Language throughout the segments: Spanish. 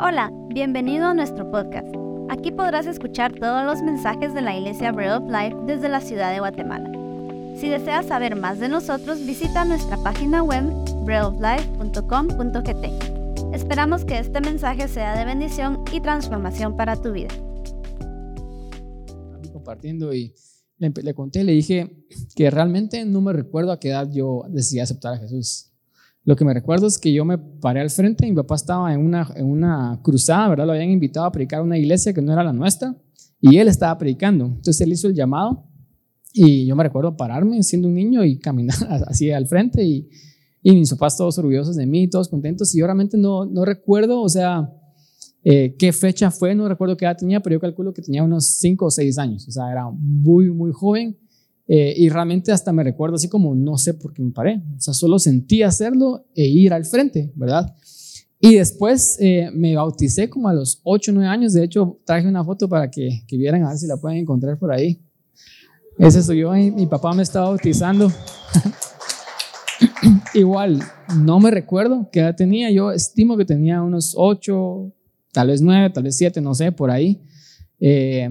Hola, bienvenido a nuestro podcast. Aquí podrás escuchar todos los mensajes de la Iglesia Bread of Life desde la ciudad de Guatemala. Si deseas saber más de nosotros, visita nuestra página web breadoflife.com.gt. Esperamos que este mensaje sea de bendición y transformación para tu vida. Compartiendo y le, le conté, le dije que realmente no me recuerdo a qué edad yo decidí aceptar a Jesús. Lo que me recuerdo es que yo me paré al frente, mi papá estaba en una, en una cruzada, ¿verdad? Lo habían invitado a predicar a una iglesia que no era la nuestra y él estaba predicando. Entonces él hizo el llamado y yo me recuerdo pararme siendo un niño y caminar así al frente y, y mis papás todos orgullosos de mí, todos contentos y yo realmente no, no recuerdo, o sea, eh, qué fecha fue, no recuerdo qué edad tenía, pero yo calculo que tenía unos 5 o 6 años, o sea, era muy, muy joven eh, y realmente hasta me recuerdo así como, no sé por qué me paré. O sea, solo sentí hacerlo e ir al frente, ¿verdad? Y después eh, me bauticé como a los 8 o 9 años. De hecho, traje una foto para que, que, vieran a ver si la pueden encontrar por ahí. Ese soy yo y mi papá me estaba bautizando. Igual, no me recuerdo qué edad tenía. Yo estimo que tenía unos 8, tal vez 9, tal vez 7, no sé, por ahí. Eh,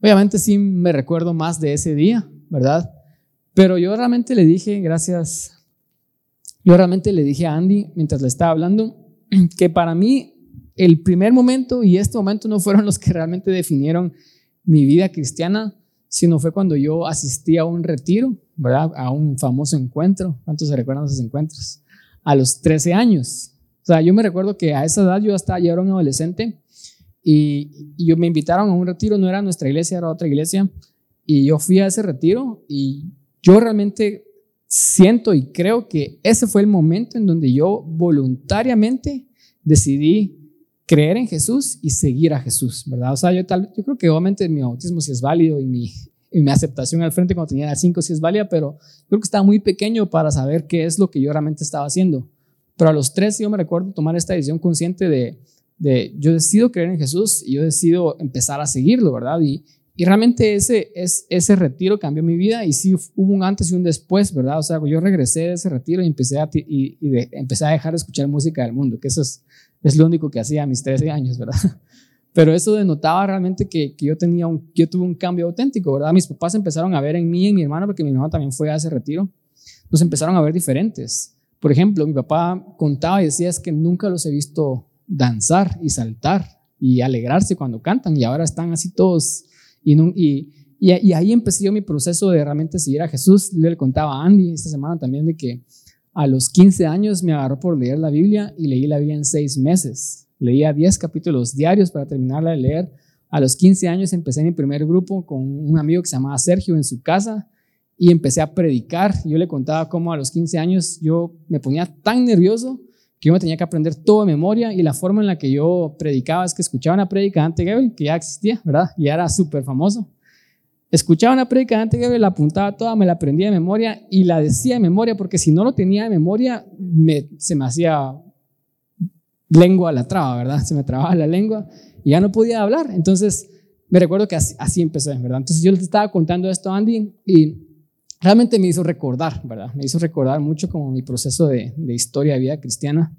obviamente sí me recuerdo más de ese día, ¿verdad? Pero yo realmente le dije, gracias, yo realmente le dije a Andy mientras le estaba hablando, que para mí el primer momento y este momento no fueron los que realmente definieron mi vida cristiana, sino fue cuando yo asistí a un retiro, ¿verdad? A un famoso encuentro. ¿Cuántos se recuerdan esos encuentros? A los 13 años. O sea, yo me recuerdo que a esa edad yo hasta ya era un adolescente y, y yo me invitaron a un retiro, no era nuestra iglesia, era otra iglesia, y yo fui a ese retiro y yo realmente siento y creo que ese fue el momento en donde yo voluntariamente decidí creer en Jesús y seguir a Jesús, ¿verdad? O sea, yo, tal, yo creo que obviamente mi bautismo sí es válido y mi, y mi aceptación al frente cuando tenía 5 sí es válida, pero creo que estaba muy pequeño para saber qué es lo que yo realmente estaba haciendo. Pero a los 13 yo me recuerdo tomar esta decisión consciente de, de yo decido creer en Jesús y yo decido empezar a seguirlo, ¿verdad? Y, y realmente ese, es, ese retiro cambió mi vida y sí hubo un antes y un después, ¿verdad? O sea, yo regresé de ese retiro y empecé a, y, empecé a dejar de escuchar música del mundo, que eso es, es lo único que hacía a mis 13 años, ¿verdad? Pero eso denotaba realmente que, que, yo, tenía un, yo tuve un cambio auténtico, ¿verdad? Mis papás empezaron a ver en mí y en mi hermano, porque mi hermano también fue a ese retiro, nos empezaron a ver diferentes. Por ejemplo, mi papá contaba y decía es que nunca los he visto danzar y saltar y alegrarse cuando cantan y ahora están así todos y, ahí empecé yo mi proceso de realmente seguir a Jesús. le contaba a Andy esta semana también de que a los 15 años me agarró por leer la Biblia y leí la Biblia en seis meses. Leía 10 capítulos diarios para terminarla de leer. A los 15 años empecé mi primer grupo con un amigo que se llamaba Sergio en su casa y empecé a predicar. Yo le contaba cómo a los 15 años yo me ponía tan nervioso que me tenía que aprender todo de memoria y la forma en la que yo predicaba es que escuchaba una predica ante Gabriel, que ya existía, ¿verdad? Y era súper famoso. Escuchaba una predica ante Gabriel, la apuntaba toda, me la aprendía de memoria y la decía de memoria, porque si no lo tenía de memoria, me, se me hacía lengua la traba, ¿verdad? Se me trababa la lengua y ya no podía hablar. Entonces, me recuerdo que así, así empecé, ¿verdad? Entonces, yo les estaba contando esto a Andy y realmente me hizo recordar, ¿verdad? Me hizo recordar mucho como mi proceso de, historia de vida cristiana.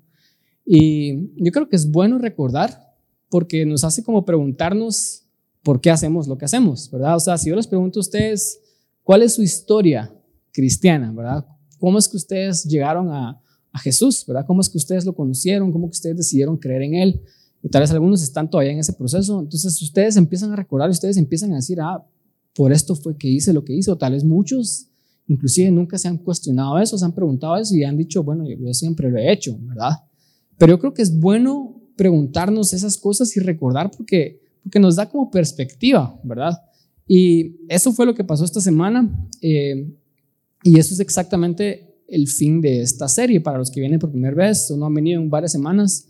Y yo creo que es bueno recordar porque nos hace como preguntarnos por qué hacemos lo que hacemos, ¿verdad? O sea, si yo les pregunto a ustedes, ¿cuál es su historia cristiana, ¿verdad? ¿Cómo es que ustedes llegaron a, Jesús, ¿verdad? ¿Cómo es que ustedes lo conocieron? ¿Cómo que ustedes decidieron creer en Él? Y tal vez algunos están todavía en ese proceso. Entonces ustedes empiezan a recordar, ustedes empiezan a decir, ah, por esto fue que hice lo que hice. O tal vez muchos Inclusive nunca se han cuestionado eso, se han preguntado eso y han dicho, bueno, yo, siempre lo he hecho, ¿verdad? Pero yo creo que es bueno preguntarnos esas cosas y recordar porque, porque nos da como perspectiva, ¿verdad? Y eso fue lo que pasó esta semana eh, y eso es exactamente el fin de esta serie para los que vienen por primera vez o no han venido en varias semanas.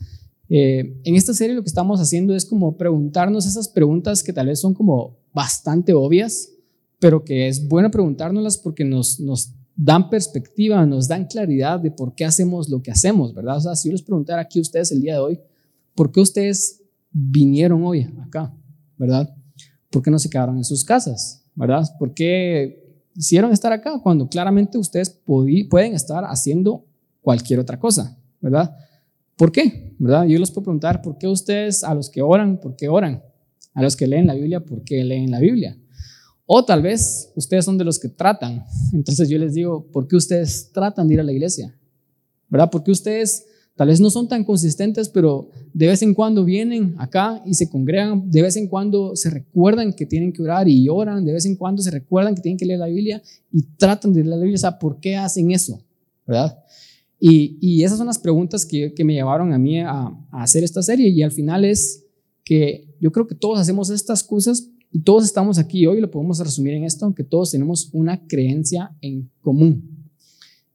Eh, en esta serie lo que estamos haciendo es como preguntarnos esas preguntas que tal vez son como bastante obvias, pero que es bueno preguntárnoslas porque nos, nos dan perspectiva, nos dan claridad de por qué hacemos lo que hacemos, ¿verdad? O sea, si yo les preguntara aquí a ustedes el día de hoy, ¿por qué ustedes vinieron hoy acá, ¿verdad? ¿Por qué no se quedaron en sus casas, ¿verdad? ¿Por qué hicieron estar acá cuando claramente ustedes pueden estar haciendo cualquier otra cosa, ¿verdad? ¿Por qué? ¿Verdad? Yo les puedo preguntar, ¿por qué ustedes a los que oran, por qué oran? A los que leen la Biblia, ¿por qué leen la Biblia? O tal vez ustedes son de los que tratan. Entonces yo les digo, ¿por qué ustedes tratan de ir a la iglesia? ¿Verdad? Porque ustedes tal vez no son tan consistentes, pero de vez en cuando vienen acá y se congregan, de vez en cuando se recuerdan que tienen que orar y oran, de vez en cuando se recuerdan que tienen que leer la Biblia y tratan de leer la Biblia. O sea, ¿por qué hacen eso? ¿Verdad? Y, esas son las preguntas que, me llevaron a mí a, a, hacer esta serie y al final es que yo creo que todos hacemos estas cosas y todos estamos aquí hoy, lo podemos resumir en esto, aunque todos tenemos una creencia en común.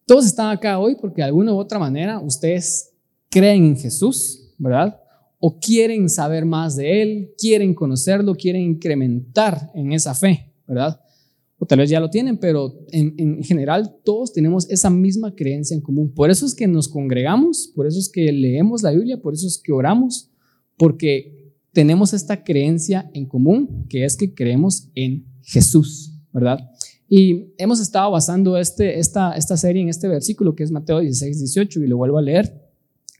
Todos están acá hoy porque de alguna u otra manera ustedes creen en Jesús, ¿verdad? O quieren saber más de Él, quieren conocerlo, quieren incrementar en esa fe, ¿verdad? O tal vez ya lo tienen, pero en, en general todos tenemos esa misma creencia en común. Por eso es que nos congregamos, por eso es que leemos la Biblia, por eso es que oramos, porque tenemos esta creencia en común, que es que creemos en Jesús, ¿verdad? Y hemos estado basando este, esta, esta serie en este versículo que es Mateo 16, 18, y lo vuelvo a leer.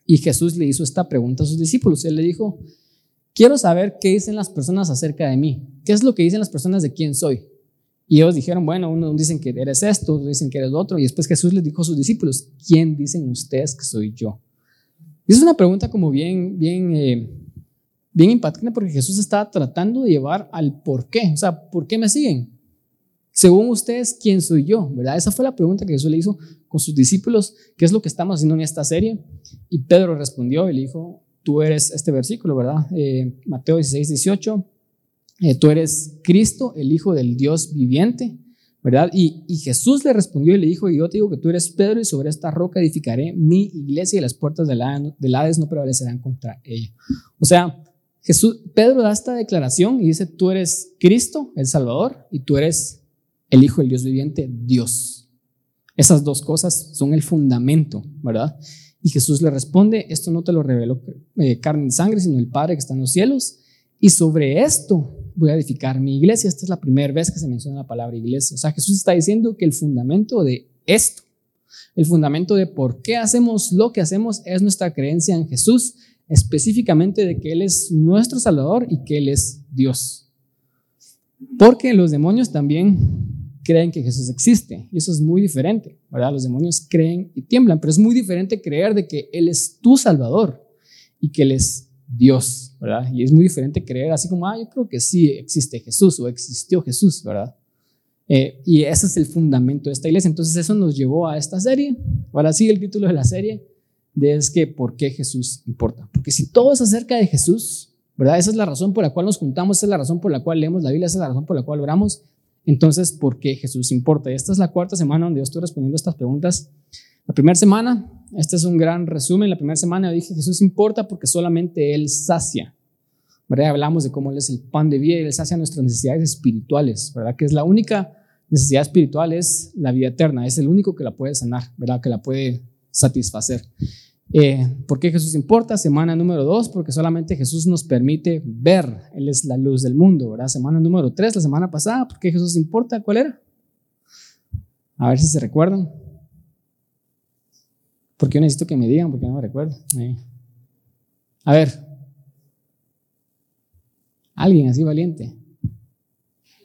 Y Jesús le hizo esta pregunta a sus discípulos. Él le dijo, quiero saber qué dicen las personas acerca de mí. ¿Qué es lo que dicen las personas de quién soy? Y ellos dijeron, bueno, unos dicen que eres esto, otros dicen que eres lo otro. Y después Jesús les dijo a sus discípulos, ¿quién dicen ustedes que soy yo? Y es una pregunta como bien, bien, eh, bien impactante porque Jesús estaba tratando de llevar al por qué. O sea, ¿por qué me siguen? Según ustedes, ¿quién soy yo? ¿Verdad? Esa fue la pregunta que Jesús le hizo con sus discípulos, ¿qué es lo que estamos haciendo en esta serie? Y Pedro respondió y le dijo, tú eres este versículo, ¿verdad? Eh, Mateo 16, 18, eh, tú eres Cristo, el Hijo del Dios viviente, ¿verdad? Y, y, Jesús le respondió y le dijo, y yo te digo que tú eres Pedro y sobre esta roca edificaré mi iglesia y las puertas del Hades no prevalecerán contra ella. O sea, Jesús, Pedro da esta declaración y dice, tú eres Cristo, el Salvador, y tú eres el Hijo del Dios viviente, Dios. Esas dos cosas son el fundamento, ¿verdad? Y Jesús le responde, esto no te lo reveló eh, carne y sangre, sino el Padre que está en los cielos. Y sobre esto voy a edificar mi iglesia. Esta es la primera vez que se menciona la palabra iglesia. O sea, Jesús está diciendo que el fundamento de esto, el fundamento de por qué hacemos lo que hacemos es nuestra creencia en Jesús, específicamente de que Él es nuestro Salvador y que Él es Dios. Porque los demonios también creen que Jesús existe. Y eso es muy diferente, ¿verdad? Los demonios creen y tiemblan, pero es muy diferente creer de que Él es tu Salvador y que Él es Dios, ¿verdad? Y es muy diferente creer así como, ah, yo creo que sí existe Jesús o existió Jesús, ¿verdad? Eh, y ese es el fundamento de esta iglesia. Entonces eso nos llevó a esta serie. Ahora sí, el título de la serie de es que ¿por qué Jesús importa? Porque si todo es acerca de Jesús, ¿verdad? Esa es la razón por la cual nos juntamos, esa es la razón por la cual leemos la Biblia, esa es la razón por la cual oramos. Entonces, ¿por qué Jesús importa? Y esta es la cuarta semana donde yo estoy respondiendo estas preguntas. La primera semana, este es un gran resumen, la primera semana yo dije Jesús importa porque solamente Él sacia. ¿verdad? Hablamos de cómo Él es el pan de vida y Él sacia nuestras necesidades espirituales, ¿verdad? Que es la única necesidad espiritual, es la vida eterna, es el único que la puede sanar, ¿verdad? Que la puede satisfacer. Eh, ¿Por qué Jesús importa? Semana número dos, porque solamente Jesús nos permite ver. Él es la luz del mundo, ¿verdad? Semana número tres, la semana pasada, ¿por qué Jesús importa? ¿Cuál era? A ver si se recuerdan. Porque yo necesito que me digan, porque no me recuerdo. A ver. Alguien así valiente.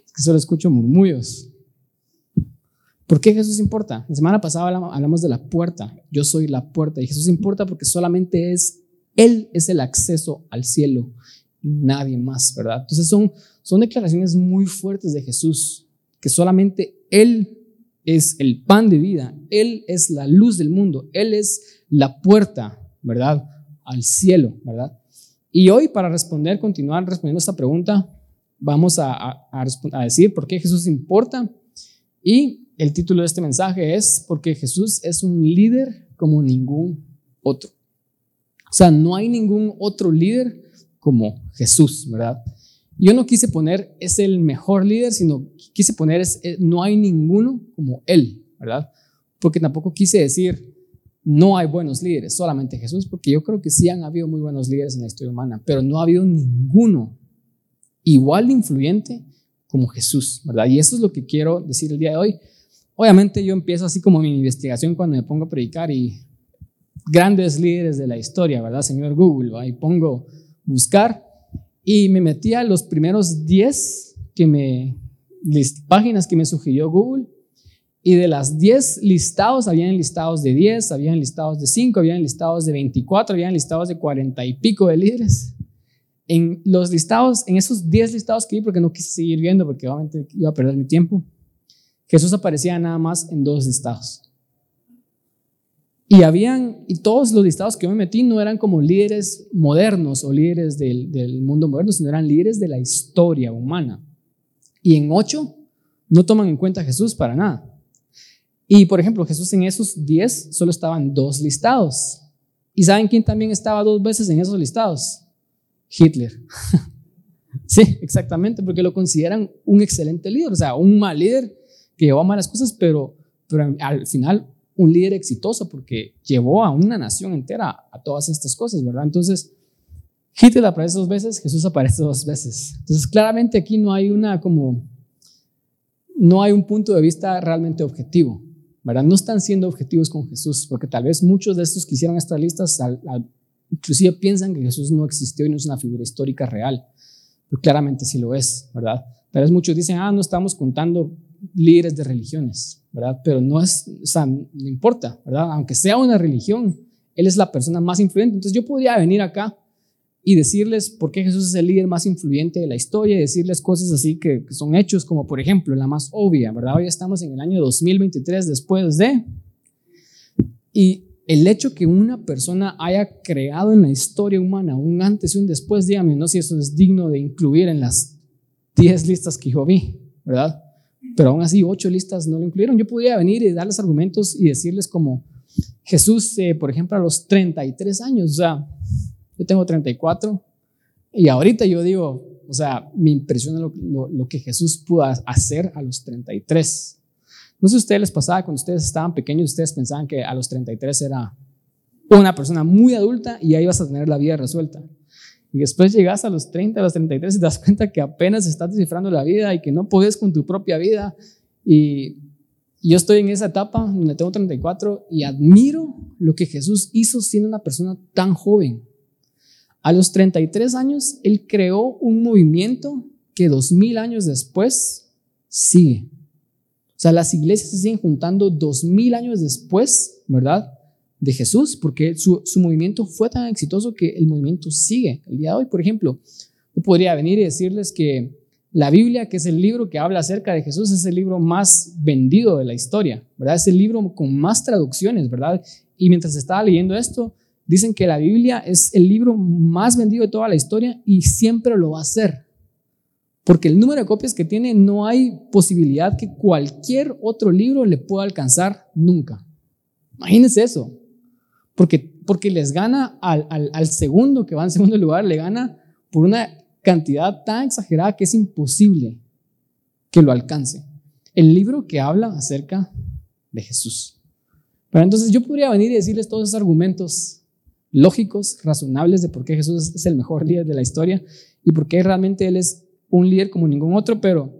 Es que solo escucho murmullos. ¿Por qué Jesús importa? La semana pasada hablamos de la puerta. Yo soy la puerta. Y Jesús importa porque solamente es, Él es el acceso al cielo. Nadie más, ¿verdad? Entonces son, son declaraciones muy fuertes de Jesús, que solamente Él es el pan de vida, Él es la luz del mundo, Él es la puerta, ¿verdad? Al cielo, ¿verdad? Y hoy para responder, continuar respondiendo esta pregunta, vamos a, a, a decir por qué Jesús importa y el título de este mensaje es porque Jesús es un líder como ningún otro. O sea, no hay ningún otro líder como Jesús, ¿verdad? Yo no quise poner es el mejor líder, sino quise poner es, eh, no hay ninguno como Él, ¿verdad? Porque tampoco quise decir no hay buenos líderes, solamente Jesús, porque yo creo que sí han habido muy buenos líderes en la historia humana, pero no ha habido ninguno igual influyente como Jesús, ¿verdad? Y eso es lo que quiero decir el día de hoy. Obviamente yo empiezo así como mi investigación cuando me pongo a predicar y grandes líderes de la historia, ¿verdad? Señor Google, ahí pongo buscar y me metí a los primeros 10 que me, páginas que me sugirió Google y de las 10 listados, habían listados de 10, habían listados de 5, habían listados de 24, habían listados de 40 y pico de líderes. En los listados, en esos 10 listados que vi, porque no quise seguir viendo, porque obviamente iba a perder mi tiempo, Jesús aparecía nada más en dos listados. Y habían, y todos los listados que yo me metí no eran como líderes modernos o líderes del, del mundo moderno, sino eran líderes de la historia humana. Y en ocho no toman en cuenta a Jesús para nada. Y por ejemplo, Jesús en esos 10 solo estaban dos listados. ¿Y saben quién también estaba dos veces en esos listados? Hitler. sí, exactamente, porque lo consideran un excelente líder, o sea, un mal líder que llevó a malas cosas, pero, pero al final un líder exitoso porque llevó a una nación entera a todas estas cosas, ¿verdad? Entonces, Hitler aparece dos veces, Jesús aparece dos veces. Entonces, claramente aquí no hay una como, no hay un punto de vista realmente objetivo. ¿verdad? No están siendo objetivos con Jesús, porque tal vez muchos de estos que hicieron estas listas inclusive piensan que Jesús no existió y no es una figura histórica real, pero claramente sí lo es, ¿verdad? Tal vez muchos dicen, ah, no estamos contando líderes de religiones, ¿verdad? Pero no es, o sea, no importa, ¿verdad? Aunque sea una religión, Él es la persona más influyente. Entonces yo podría venir acá y decirles por qué Jesús es el líder más influyente de la historia y decirles cosas así que, son hechos, como por ejemplo la más obvia, ¿verdad? Hoy estamos en el año 2023 después de... Y el hecho que una persona haya creado en la historia humana un antes y un después, dígame, no si eso es digno de incluir en las 10 listas que yo vi, ¿verdad? Pero aún así, 8 listas no lo incluyeron. Yo podría venir y darles argumentos y decirles como Jesús, eh, por ejemplo, a los 33 años, o sea, yo tengo 34 y ahorita yo digo, o sea, me impresiona lo, que Jesús pudo hacer a los 33. No sé si a ustedes les pasaba cuando ustedes estaban pequeños, ustedes pensaban que a los 33 era una persona muy adulta y ahí vas a tener la vida resuelta. Y después llegas a los 30, a los 33 y te das cuenta que apenas estás descifrando la vida y que no puedes con tu propia vida. Y yo estoy en esa etapa donde tengo 34 y admiro lo que Jesús hizo siendo una persona tan joven. A los 33 años, él creó un movimiento que dos mil años después sigue. O sea, las iglesias se siguen juntando dos mil años después, ¿verdad? De Jesús, porque su, movimiento fue tan exitoso que el movimiento sigue. El día de hoy, por ejemplo, yo podría venir y decirles que la Biblia, que es el libro que habla acerca de Jesús, es el libro más vendido de la historia, ¿verdad? Es el libro con más traducciones, ¿verdad? Y mientras estaba leyendo esto, Dicen que la Biblia es el libro más vendido de toda la historia y siempre lo va a ser. Porque el número de copias que tiene no hay posibilidad que cualquier otro libro le pueda alcanzar nunca. Imagínense eso. Porque, les gana al, al segundo que va en segundo lugar, le gana por una cantidad tan exagerada que es imposible que lo alcance. El libro que habla acerca de Jesús. Pero entonces yo podría venir y decirles todos esos argumentos lógicos, razonables de por qué Jesús es el mejor líder de la historia y por qué realmente Él es un líder como ningún otro, pero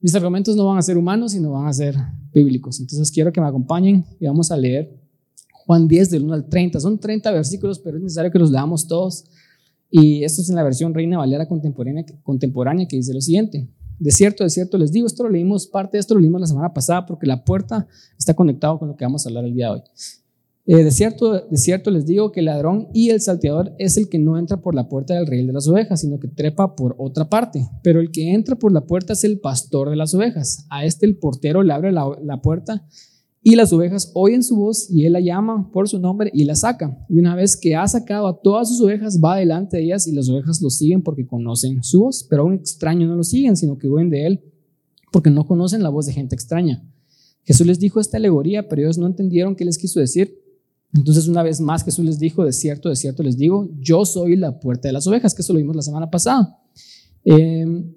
mis argumentos no van a ser humanos, sino van a ser bíblicos. Entonces quiero que me acompañen y vamos a leer Juan 10 del 1 al 30. Son 30 versículos, pero es necesario que los leamos todos. Y esto es en la versión Reina Valera contemporánea, contemporánea que dice lo siguiente. De cierto, de cierto les digo, esto lo leímos, parte de esto lo leímos la semana pasada porque la puerta está conectado con lo que vamos a hablar el día de hoy. Eh, de, cierto, de cierto les digo que el ladrón y el salteador es el que no entra por la puerta del rey de las ovejas, sino que trepa por otra parte. Pero el que entra por la puerta es el pastor de las ovejas. A este el portero le abre la, la puerta y las ovejas oyen su voz y él la llama por su nombre y la saca. Y una vez que ha sacado a todas sus ovejas, va delante de ellas y las ovejas lo siguen porque conocen su voz. Pero a un extraño no lo siguen, sino que huyen de él porque no conocen la voz de gente extraña. Jesús les dijo esta alegoría, pero ellos no entendieron qué les quiso decir. Entonces, una vez más, Jesús les dijo, de cierto, de cierto les digo, yo soy la puerta de las ovejas, que eso lo vimos la semana pasada. Em,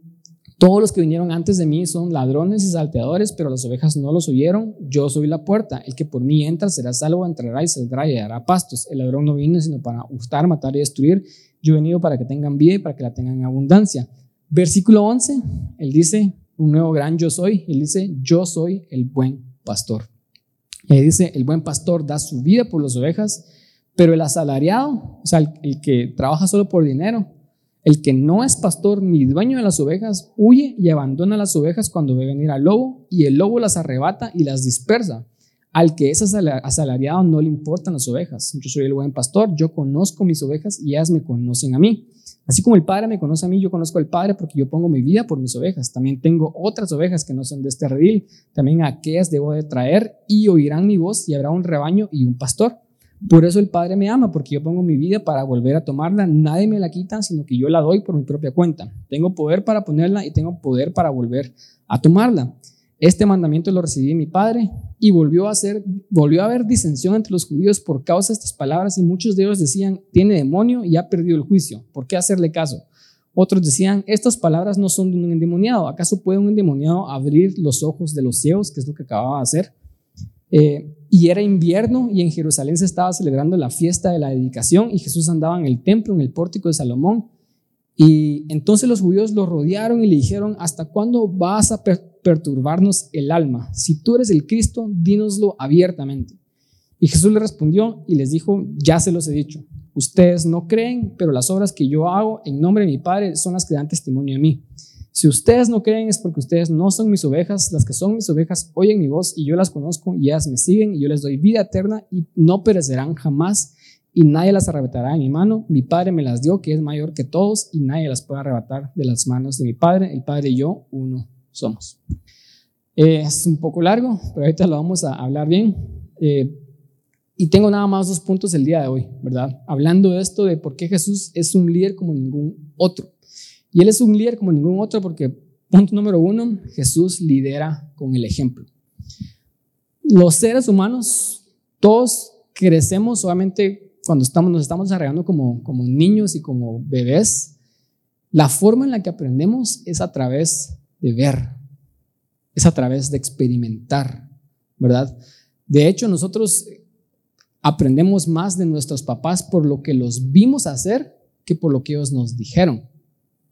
todos los que vinieron antes de mí son ladrones y salteadores, pero las ovejas no los oyeron. Yo soy la puerta. El que por mí entra será salvo, entrará y saldrá y hará pastos. El ladrón no vino sino para hurtar, matar y destruir. Yo he venido para que tengan vida y para que la tengan en abundancia. Versículo 11, él dice, un nuevo gran yo soy. Él dice, yo soy el buen pastor. Y dice, el buen pastor da su vida por las ovejas, Pero el asalariado, o sea, el, que trabaja solo por dinero, el que no es pastor ni dueño de las ovejas, huye y abandona las ovejas cuando ve venir al lobo, y el lobo las arrebata y las dispersa. Al que es asalariado no le importan las ovejas. Yo soy el buen pastor, yo conozco mis ovejas y ellas me conocen a mí. Así como el Padre me conoce a mí, yo conozco al Padre porque yo pongo mi vida por mis ovejas. También tengo otras ovejas que no son de este redil. También aquellas debo de traer y oirán mi voz y habrá un rebaño y un pastor. Por eso el Padre me ama, porque yo pongo mi vida para volver a tomarla. Nadie me la quita, sino que yo la doy por mi propia cuenta. Tengo poder para ponerla y tengo poder para volver a tomarla. Este mandamiento lo recibí de mi padre y volvió a, ser, volvió a haber disensión entre los judíos por causa de estas palabras y muchos de ellos decían, tiene demonio y ha perdido el juicio. ¿Por qué hacerle caso? Otros decían, estas palabras no son de un endemoniado. ¿Acaso puede un endemoniado abrir los ojos de los ciegos, que es lo que acababa de hacer? Eh, y era invierno y en Jerusalén se estaba celebrando la fiesta de la dedicación y Jesús andaba en el templo, en el pórtico de Salomón. Y entonces los judíos lo rodearon y le dijeron, ¿hasta cuándo vas a perturbarnos el alma. Si tú eres el Cristo, dínoslo abiertamente. Y Jesús le respondió y les dijo, ya se los he dicho. Ustedes no creen, pero las obras que yo hago en nombre de mi Padre son las que dan testimonio de mí. Si ustedes no creen es porque ustedes no son mis ovejas, las que son mis ovejas oyen mi voz y yo las conozco y ellas me siguen y yo les doy vida eterna y no perecerán jamás y nadie las arrebatará de mi mano. Mi Padre me las dio, que es mayor que todos y nadie las puede arrebatar de las manos de mi Padre. El Padre y yo, uno somos. Eh, es un poco largo, pero ahorita lo vamos a hablar bien. Eh, y tengo nada más dos puntos el día de hoy, ¿verdad? Hablando de esto de por qué Jesús es un líder como ningún otro. Y Él es un líder como ningún otro porque, punto número uno, Jesús lidera con el ejemplo. Los seres humanos, todos crecemos solamente cuando estamos, nos estamos desarrollando como, como niños y como bebés. La forma en la que aprendemos es a través de ver, es a través de experimentar, ¿verdad? De hecho, nosotros aprendemos más de nuestros papás por lo que los vimos hacer que por lo que ellos nos dijeron,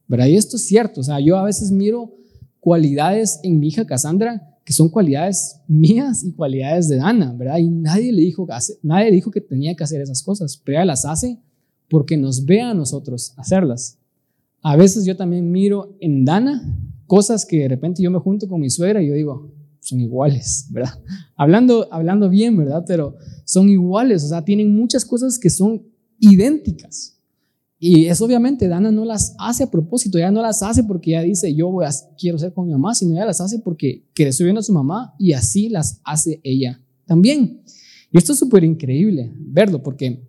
¿verdad? Y esto es cierto, o sea, yo a veces miro cualidades en mi hija Cassandra que son cualidades mías y cualidades de Dana, ¿verdad? Y nadie le dijo, nadie dijo que tenía que hacer esas cosas, pero ella las hace porque nos ve a nosotros hacerlas. A veces yo también miro en Dana cosas que de repente yo me junto con mi suegra y yo digo, son iguales, ¿verdad? Hablando, hablando bien, ¿verdad? Pero son iguales, o sea, tienen muchas cosas que son idénticas. Y eso obviamente Dana no las hace a propósito, ella no las hace porque ella dice, yo voy a, quiero ser con mi mamá, sino ella las hace porque creció viendo a su mamá y así las hace ella también. Y esto es súper increíble verlo porque,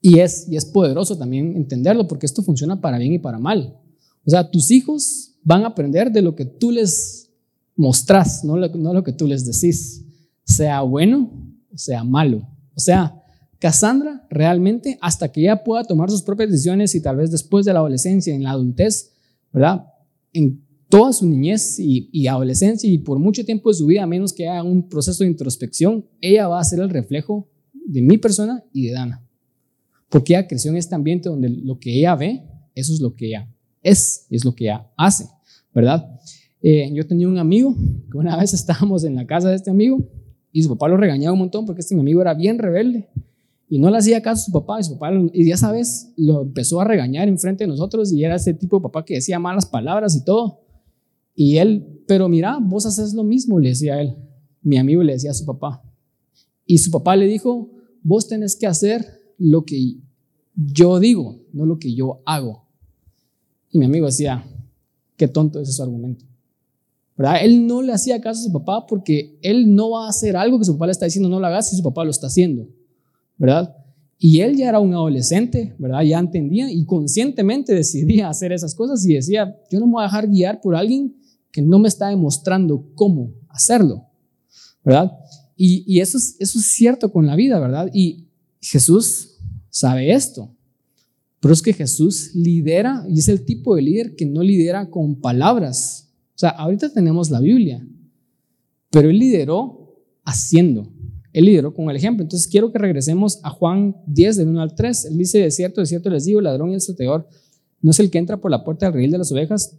y es, y es poderoso también entenderlo porque esto funciona para bien y para mal. O sea, tus hijos van a aprender de lo que tú les mostrás, no lo, no lo que tú les decís, sea bueno o sea malo. O sea, Cassandra realmente, hasta que ella pueda tomar sus propias decisiones y tal vez después de la adolescencia, en la adultez, ¿verdad? En toda su niñez y, y, adolescencia y por mucho tiempo de su vida, a menos que haga un proceso de introspección, ella va a ser el reflejo de mi persona y de Dana. Porque ella creció en este ambiente donde lo que ella ve, eso es lo que ella es, es lo que ella hace, ¿verdad? Eh, yo tenía un amigo que una vez estábamos en la casa de este amigo y su papá lo regañaba un montón porque este mi amigo era bien rebelde y no le hacía caso a su papá y su papá, y ya sabes, lo empezó a regañar enfrente de nosotros y era ese tipo de papá que decía malas palabras y todo. Y él, pero mira, vos haces lo mismo, le decía él. Mi amigo le decía a su papá. Y su papá le dijo, vos tenés que hacer lo que yo digo, no lo que yo hago. Y mi amigo decía, qué tonto es su argumento. ¿verdad? Él no le hacía caso a su papá porque él no va a hacer algo que su papá le está diciendo no lo haga si su papá lo está haciendo, ¿verdad? Y él ya era un adolescente, ¿verdad? Ya entendía y conscientemente decidía hacer esas cosas y decía, yo no me voy a dejar guiar por alguien que no me está demostrando cómo hacerlo, ¿verdad? Y, y eso, es, eso es cierto con la vida, ¿verdad? Y Jesús sabe esto. Pero es que Jesús lidera y es el tipo de líder que no lidera con palabras. O sea, ahorita tenemos la Biblia, pero él lideró haciendo. Él lideró con el ejemplo. Entonces quiero que regresemos a Juan 10, del 1 al 3. Él dice, de cierto, de cierto les digo, ladrón y el saqueador no es el que entra por la puerta del redil de las ovejas,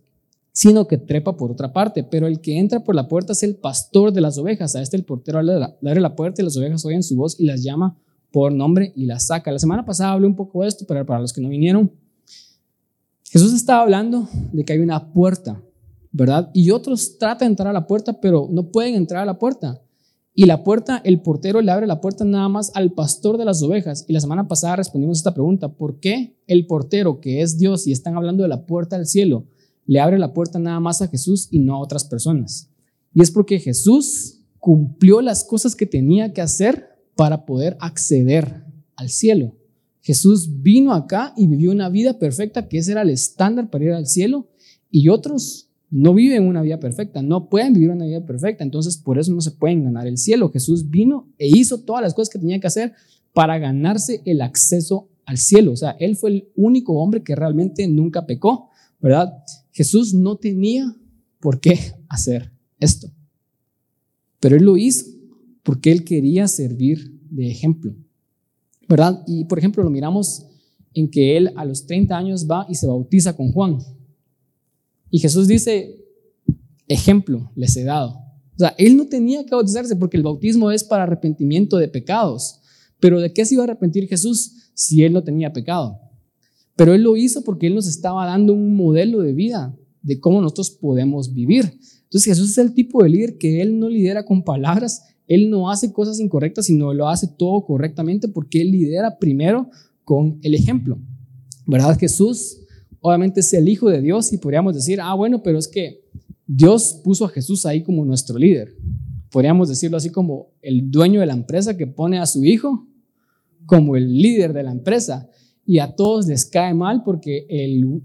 sino que trepa por otra parte. Pero el que entra por la puerta es el pastor de las ovejas. A este el portero abre la puerta y las ovejas oyen su voz y las llama por nombre y la saca. La semana pasada hablé un poco de esto, pero para los que no vinieron, Jesús estaba hablando de que hay una puerta, ¿verdad? Y otros tratan de entrar a la puerta, pero no pueden entrar a la puerta. Y la puerta, el portero le abre la puerta nada más al pastor de las ovejas. Y la semana pasada respondimos esta pregunta, ¿por qué el portero, que es Dios y están hablando de la puerta del cielo, le abre la puerta nada más a Jesús y no a otras personas? Y es porque Jesús cumplió las cosas que tenía que hacer para poder acceder al cielo. Jesús vino acá y vivió una vida perfecta, que ese era el estándar para ir al cielo, y otros no viven una vida perfecta, no pueden vivir una vida perfecta, entonces por eso no se pueden ganar el cielo. Jesús vino e hizo todas las cosas que tenía que hacer para ganarse el acceso al cielo. O sea, Él fue el único hombre que realmente nunca pecó, ¿verdad? Jesús no tenía por qué hacer esto, pero Él lo hizo porque Él quería servir de ejemplo, ¿verdad? Y por ejemplo lo miramos en que Él a los 30 años va y se bautiza con Juan. Y Jesús dice, ejemplo les he dado. O sea, él no tenía que bautizarse porque el bautismo es para arrepentimiento de pecados. Pero ¿de qué se iba a arrepentir Jesús si él no tenía pecado? Pero él lo hizo porque él nos estaba dando un modelo de vida de cómo nosotros podemos vivir. Entonces Jesús es el tipo de líder que él no lidera con palabras, él no hace cosas incorrectas, sino lo hace todo correctamente porque él lidera primero con el ejemplo. ¿Verdad? Jesús obviamente es el Hijo de Dios y podríamos decir, ah, bueno, pero es que Dios puso a Jesús ahí como nuestro líder. Podríamos decirlo así como el dueño de la empresa que pone a su hijo como el líder de la empresa y a todos les cae mal porque el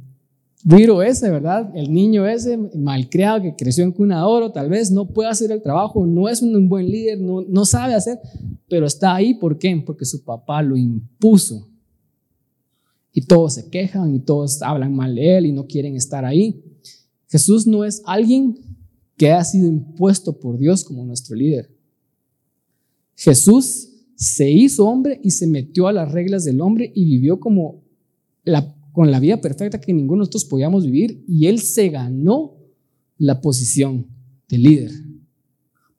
viro ese, ¿verdad? El niño ese malcriado que creció en cuna de oro, tal vez no puede hacer el trabajo, no es un buen líder, no, no sabe hacer, pero está ahí, ¿por qué? Porque su papá lo impuso y todos se quejan y todos hablan mal de él y no quieren estar ahí. Jesús no es alguien que ha sido impuesto por Dios como nuestro líder. Jesús se hizo hombre y se metió a las reglas del hombre y vivió como la, con la vida perfecta que ninguno de nosotros podíamos vivir y él se ganó la posición de líder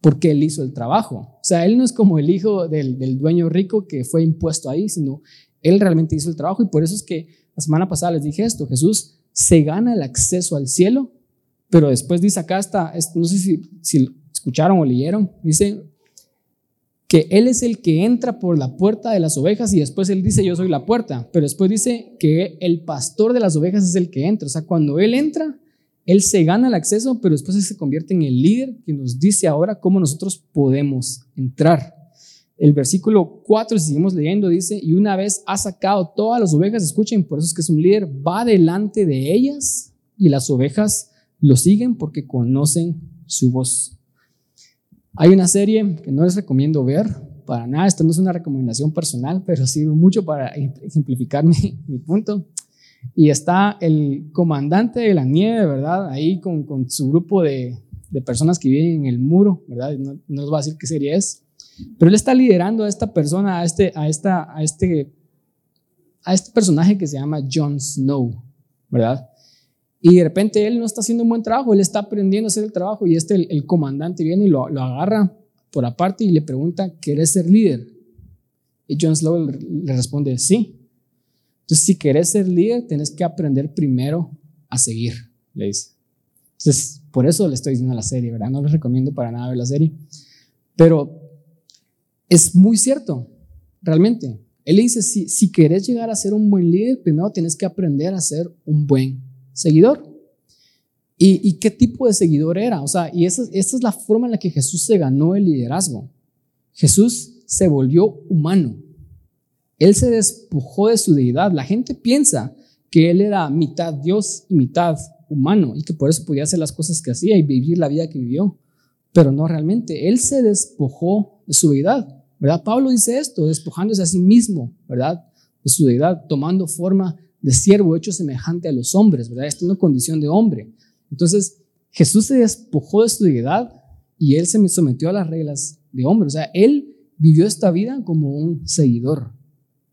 porque él hizo el trabajo. O sea, él no es como el hijo del, del dueño rico que fue impuesto ahí, sino él realmente hizo el trabajo y por eso es que la semana pasada les dije esto, Jesús se gana el acceso al cielo, pero después dice acá está, no sé si, si escucharon o leyeron, dice que Él es el que entra por la puerta de las ovejas y después Él dice yo soy la puerta, pero después dice que el pastor de las ovejas es el que entra, o sea, cuando Él entra, Él se gana el acceso, pero después Él se convierte en el líder que nos dice ahora cómo nosotros podemos entrar. El versículo 4, si seguimos leyendo, dice, y una vez ha sacado todas las ovejas, escuchen, por eso es que es un líder, va delante de ellas y las ovejas lo siguen porque conocen su voz. Hay una serie que no les recomiendo ver para nada, esto no es una recomendación personal, pero sirve mucho para ejemplificar mi, punto. Y está el comandante de la nieve, ¿verdad? Ahí con, con su grupo de, de, personas que viven en el muro, ¿verdad? No, no les a decir qué serie es pero él está liderando a esta persona, a este, a esta, a este, a este personaje que se llama Jon Snow, ¿verdad? Y de repente él no está haciendo un buen trabajo, él está aprendiendo a hacer el trabajo y este, el, comandante viene y lo, lo, agarra por aparte y le pregunta, ¿quieres ser líder? Y Jon Snow le responde, sí. Entonces, si quieres ser líder, tienes que aprender primero a seguir, le dice. Entonces, por eso le estoy diciendo la serie, ¿verdad? No les recomiendo para nada ver la serie. Pero es muy cierto, realmente. Él le dice, si, si querés llegar a ser un buen líder, primero tienes que aprender a ser un buen seguidor. ¿Y, qué tipo de seguidor era? O sea, y esa, esa es la forma en la que Jesús se ganó el liderazgo. Jesús se volvió humano. Él se despojó de su deidad. La gente piensa que él era mitad Dios y mitad humano y que por eso podía hacer las cosas que hacía y vivir la vida que vivió. Pero no realmente. Él se despojó de su deidad. ¿Verdad? Pablo dice esto, despojándose a sí mismo, ¿verdad? De su deidad, tomando forma de siervo hecho semejante a los hombres, ¿verdad? Esta es una condición de hombre. Entonces, Jesús se despojó de su deidad y él se sometió a las reglas de hombre. O sea, él vivió esta vida como un seguidor,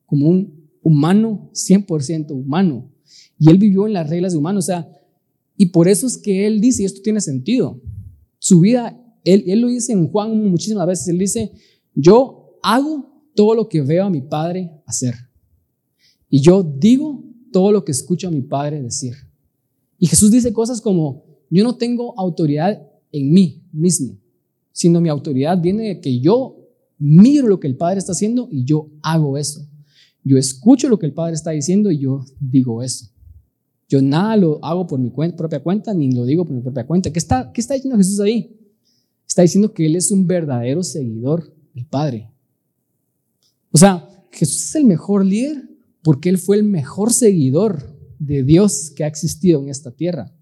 como un humano, 100% humano. Y él vivió en las reglas de humano. O sea, y por eso es que él dice, y esto tiene sentido, su vida, él, él lo dice en Juan muchísimas veces, él dice, yo hago todo lo que veo a mi Padre hacer. Y yo digo todo lo que escucho a mi Padre decir. Y Jesús dice cosas como, yo no tengo autoridad en mí mismo, sino mi autoridad viene de que yo miro lo que el Padre está haciendo y yo hago eso. Yo escucho lo que el Padre está diciendo y yo digo eso. Yo nada lo hago por mi propia cuenta, ni lo digo por mi propia cuenta. ¿Qué está, ¿Qué está diciendo Jesús ahí? Está diciendo que Él es un verdadero seguidor del Padre. O sea, Jesús es el mejor líder porque Él fue el mejor seguidor de Dios que ha existido en esta tierra.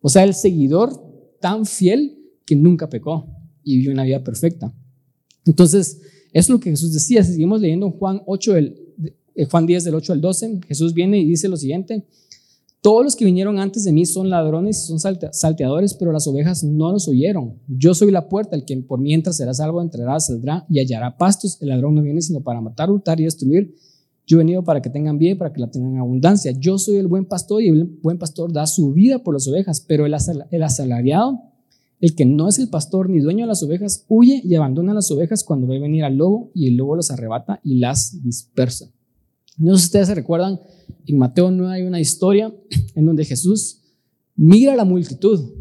O sea, el seguidor tan fiel que nunca pecó y vivió una vida perfecta. Entonces, es lo que Jesús decía. Seguimos leyendo Juan 8, el, eh, Juan 10 del 8 al 12, Jesús viene y dice lo siguiente, todos los que vinieron antes de mí son ladrones y son salteadores, pero las ovejas no los oyeron. Yo soy la puerta, el que por mientras será salvo entrará, saldrá y hallará pastos. El ladrón no viene sino para matar, hurtar y destruir. Yo he venido para que tengan bien, para que la tengan en abundancia. Yo soy el buen pastor y el buen pastor da su vida por las ovejas, pero el, asalariado, el que no es el pastor ni dueño de las ovejas, huye y abandona las ovejas cuando ve venir al lobo y el lobo los arrebata y las dispersa. No sé si ustedes se recuerdan en Mateo 9 hay una historia en donde Jesús mira a la multitud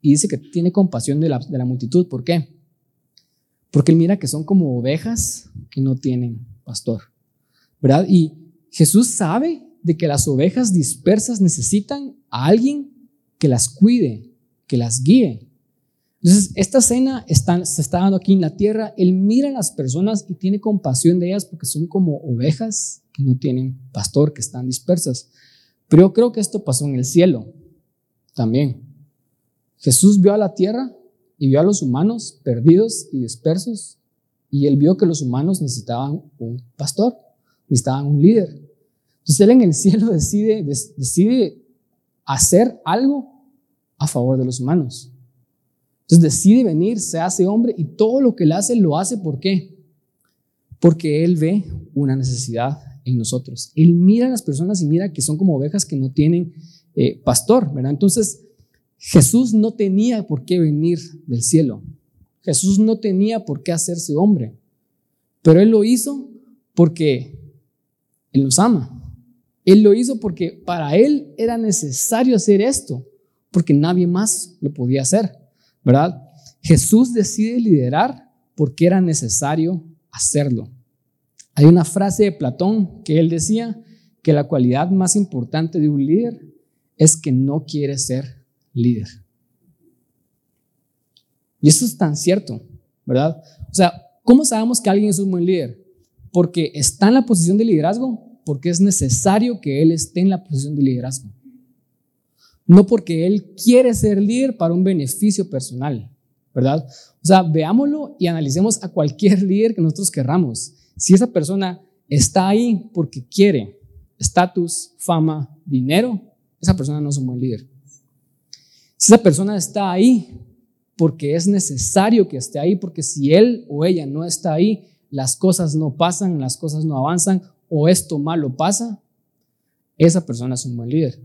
y dice que tiene compasión de la, de la multitud. ¿Por qué? Porque él mira que son como ovejas que no tienen pastor. ¿Verdad? Y Jesús sabe de que las ovejas dispersas necesitan a alguien que las cuide, que las guíe. Entonces, esta cena se está dando aquí en la tierra. Él mira a las personas y tiene compasión de ellas porque son como ovejas no tienen pastor, que están dispersas. Pero yo creo que esto pasó en el cielo también. Jesús vio a la tierra y vio a los humanos perdidos y dispersos y él vio que los humanos necesitaban un pastor, necesitaban un líder. Entonces él en el cielo decide, decide hacer algo a favor de los humanos. Entonces decide venir, se hace hombre y todo lo que él hace lo hace ¿por qué? Porque él ve una necesidad en nosotros. Él mira a las personas y mira que son como ovejas que no tienen eh, pastor, ¿verdad? Entonces, Jesús no tenía por qué venir del cielo. Jesús no tenía por qué hacerse hombre. Pero Él lo hizo porque Él nos ama. Él lo hizo porque para Él era necesario hacer esto, porque nadie más lo podía hacer, ¿verdad? Jesús decide liderar porque era necesario hacerlo. Hay una frase de Platón que él decía que la cualidad más importante de un líder es que no quiere ser líder. Y eso es tan cierto, ¿verdad? O sea, ¿cómo sabemos que alguien es un buen líder? Porque está en la posición de liderazgo, porque es necesario que él esté en la posición de liderazgo. No porque él quiere ser líder para un beneficio personal, ¿verdad? O sea, veámoslo y analicemos a cualquier líder que nosotros querramos. Si esa persona está ahí porque quiere estatus, fama, dinero, esa persona no es un buen líder. Si esa persona está ahí porque es necesario que esté ahí, porque si él o ella no está ahí, las cosas no pasan, las cosas no avanzan o esto malo pasa, esa persona es un buen líder,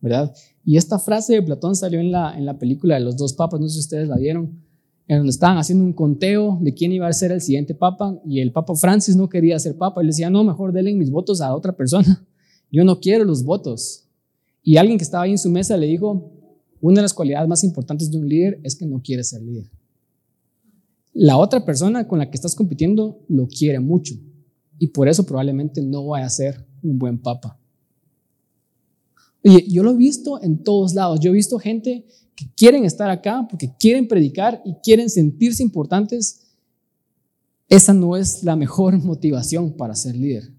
¿verdad? Y esta frase de Platón salió en la, en la película de los dos papas, no sé si ustedes la vieron, en donde estaban haciendo un conteo de quién iba a ser el siguiente papa y el papa Francis no quería ser papa. Él decía, no, mejor denle mis votos a otra persona. Yo no quiero los votos. Y alguien que estaba ahí en su mesa le dijo, una de las cualidades más importantes de un líder es que no quiere ser líder. La otra persona con la que estás compitiendo lo quiere mucho y por eso probablemente no vaya a ser un buen papa. Oye, yo lo he visto en todos lados. Yo he visto gente que quieren estar acá porque quieren predicar y quieren sentirse importantes. Esa no es la mejor motivación para ser líder.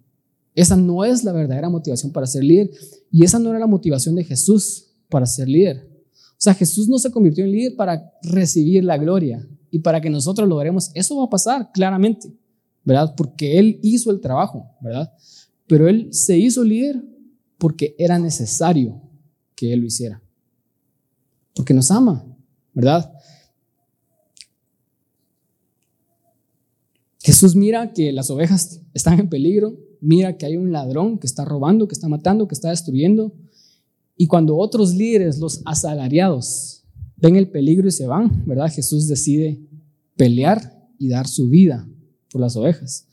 Esa no es la verdadera motivación para ser líder. Y esa no era la motivación de Jesús para ser líder. O sea, Jesús no se convirtió en líder para recibir la gloria y para que nosotros lo veremos. Eso va a pasar claramente, ¿verdad? Porque Él hizo el trabajo, ¿verdad? Pero Él se hizo líder porque era necesario que Él lo hiciera. Porque nos ama, ¿verdad? Jesús mira que las ovejas están en peligro, mira que hay un ladrón que está robando, que está matando, que está destruyendo. Y cuando otros líderes, los asalariados, ven el peligro y se van, ¿verdad? Jesús decide pelear y dar su vida por las ovejas.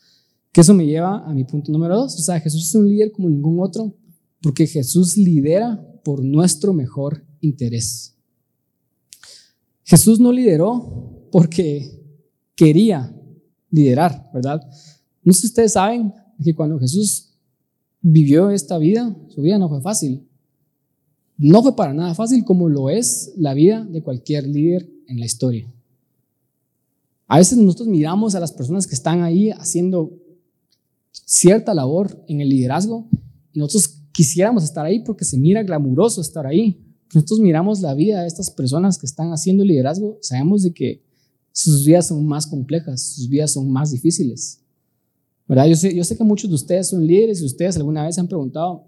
Que eso me lleva a mi punto número dos. O sea, Jesús es un líder como ningún otro porque Jesús lidera por nuestro mejor interés. Jesús no lideró porque quería liderar, ¿verdad? No sé si ustedes saben que cuando Jesús vivió esta vida, su vida no fue fácil. No fue para nada fácil como lo es la vida de cualquier líder en la historia. A veces nosotros miramos a las personas que están ahí haciendo cierta labor en el liderazgo y nosotros quisiéramos estar ahí porque se mira glamuroso estar ahí. Nosotros miramos la vida de estas personas que están haciendo liderazgo, sabemos de que sus vidas son más complejas, sus vidas son más difíciles. ¿Verdad? Yo sé, yo sé que muchos de ustedes son líderes y ustedes alguna vez han preguntado,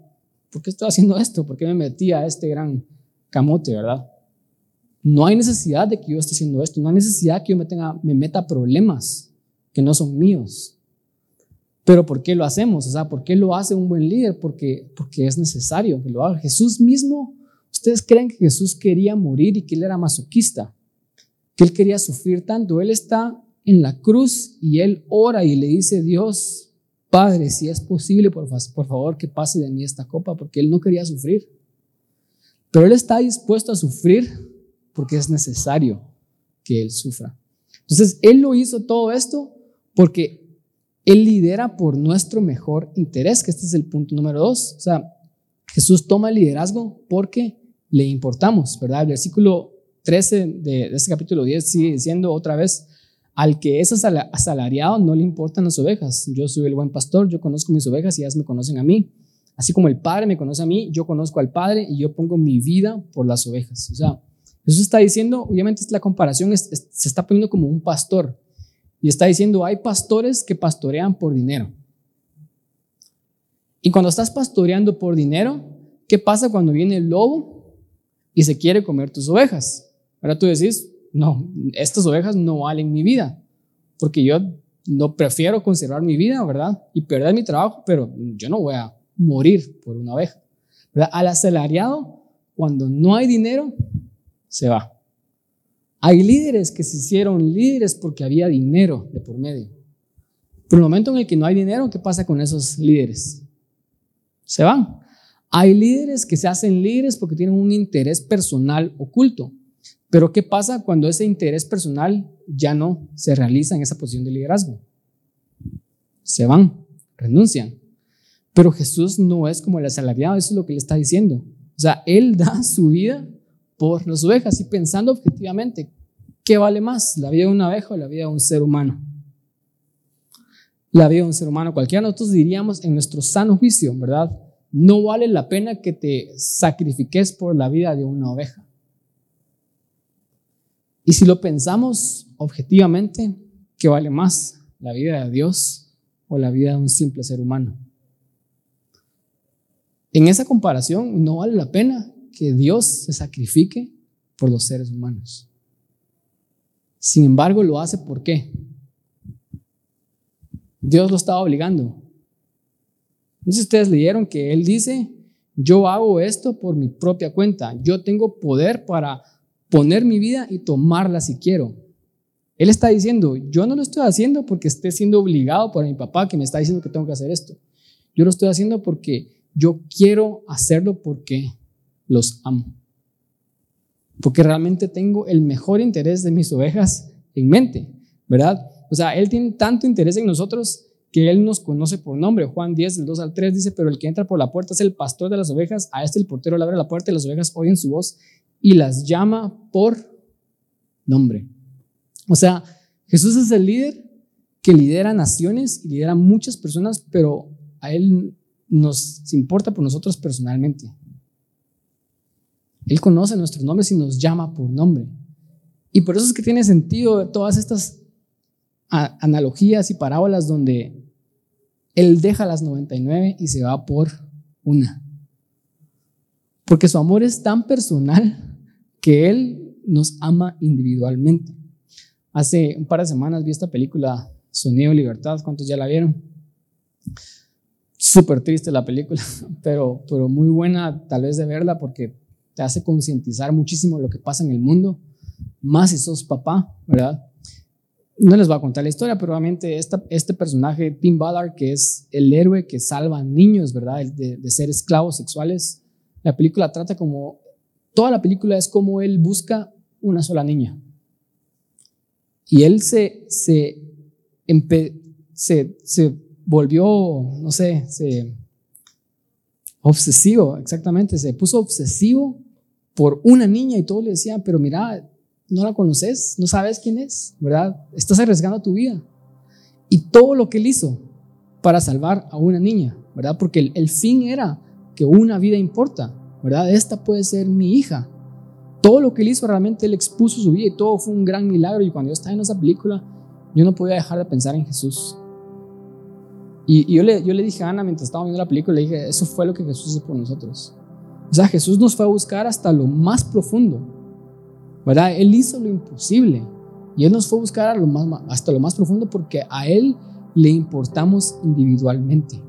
¿por qué estoy haciendo esto? ¿Por qué me metí a este gran camote, verdad? No hay necesidad de que yo esté haciendo esto, no hay necesidad que yo me, tenga, me meta problemas que no son míos. Pero ¿por qué lo hacemos? O sea, ¿por qué lo hace un buen líder? Porque, porque es necesario que lo haga. Jesús mismo, ¿ustedes creen que Jesús quería morir y que él era masoquista? Que él quería sufrir tanto. Él está en la cruz y él ora y le dice, Dios, Padre, si es posible, por, por favor, que pase de mí esta copa, porque él no quería sufrir. Pero él está dispuesto a sufrir porque es necesario que él sufra. Entonces, él lo hizo todo esto porque él lidera por nuestro mejor interés, que este es el punto número dos. O sea, Jesús toma el liderazgo porque le importamos, ¿verdad? El versículo 13 de, este capítulo 10 sigue diciendo otra vez, al que es asalariado no le importan las ovejas. Yo soy el buen pastor, yo conozco mis ovejas y ellas me conocen a mí. Así como el Padre me conoce a mí, yo conozco al Padre y yo pongo mi vida por las ovejas. O sea, Jesús está diciendo, obviamente la comparación se está poniendo como un pastor. Y está diciendo, hay pastores que pastorean por dinero. Y cuando estás pastoreando por dinero, ¿qué pasa cuando viene el lobo y se quiere comer tus ovejas? Ahora tú decís, no, estas ovejas no valen mi vida, porque yo no prefiero conservar mi vida, ¿verdad? Y perder mi trabajo, pero yo no voy a morir por una oveja. Al asalariado, cuando no hay dinero, se va. Hay líderes que se hicieron líderes porque había dinero de por medio. Pero el momento en el que no hay dinero, ¿qué pasa con esos líderes? Se van. Hay líderes que se hacen líderes porque tienen un interés personal oculto. Pero ¿qué pasa cuando ese interés personal ya no se realiza en esa posición de liderazgo? Se van, renuncian. Pero Jesús no es como el asalariado, eso es lo que le está diciendo. O sea, Él da su vida por las ovejas y pensando objetivamente, ¿qué vale más? ¿La vida de una oveja o la vida de un ser humano? La vida de un ser humano. Cualquiera de nosotros diríamos en nuestro sano juicio, ¿verdad? No vale la pena que te sacrifiques por la vida de una oveja. Y si lo pensamos objetivamente, ¿qué vale más? ¿La vida de Dios o la vida de un simple ser humano? En esa comparación no vale la pena que Dios se sacrifique por los seres humanos. Sin embargo, lo hace ¿por qué? Dios lo estaba obligando. Entonces ustedes leyeron que Él dice, yo hago esto por mi propia cuenta, yo tengo poder para poner mi vida y tomarla si quiero. Él está diciendo, yo no lo estoy haciendo porque esté siendo obligado por mi papá que me está diciendo que tengo que hacer esto. Yo lo estoy haciendo porque yo quiero hacerlo porque los amo. Porque realmente tengo el mejor interés de mis ovejas en mente, ¿verdad? O sea, Él tiene tanto interés en nosotros que Él nos conoce por nombre. Juan 10, del 2 al 3 dice, pero el que entra por la puerta es el pastor de las ovejas, a este el portero le abre la puerta y las ovejas oyen su voz y las llama por nombre. O sea, Jesús es el líder que lidera naciones y lidera muchas personas, pero a Él nos importa por nosotros personalmente. Él conoce nuestros nombres y nos llama por nombre. Y por eso es que tiene sentido todas estas analogías y parábolas donde Él deja las 99 y se va por una. Porque su amor es tan personal que Él nos ama individualmente. Hace un par de semanas vi esta película Sonido y Libertad. ¿Cuántos ya la vieron? Súper triste la película, pero, pero muy buena tal vez de verla porque te hace concientizar muchísimo lo que pasa en el mundo, más si sos papá, ¿verdad? no les voy a contar la historia, pero obviamente este personaje, Tim Ballard, que es el héroe que salva niños, ¿verdad? De, de, ser esclavos sexuales, la película trata como, toda la película es como él busca una sola niña. Y él se, se, se, se volvió, no sé, se, obsesivo, exactamente, se puso obsesivo por una niña y todos le decían, pero mira, no la conoces, no sabes quién es, ¿verdad? Estás arriesgando tu vida. Y todo lo que él hizo para salvar a una niña, ¿verdad? Porque el, el fin era que una vida importa, ¿verdad? Esta puede ser mi hija. Todo lo que él hizo realmente él expuso su vida y todo fue un gran milagro. Y cuando yo estaba en esa película, yo no podía dejar de pensar en Jesús. Y, yo, le, yo le dije a Ana mientras estaba viendo la película, le dije, eso fue lo que Jesús hizo por nosotros. O sea, Jesús nos fue a buscar hasta lo más profundo, ¿verdad? Él hizo lo imposible y Él nos fue a buscar lo más, hasta lo más profundo porque a Él le importamos individualmente.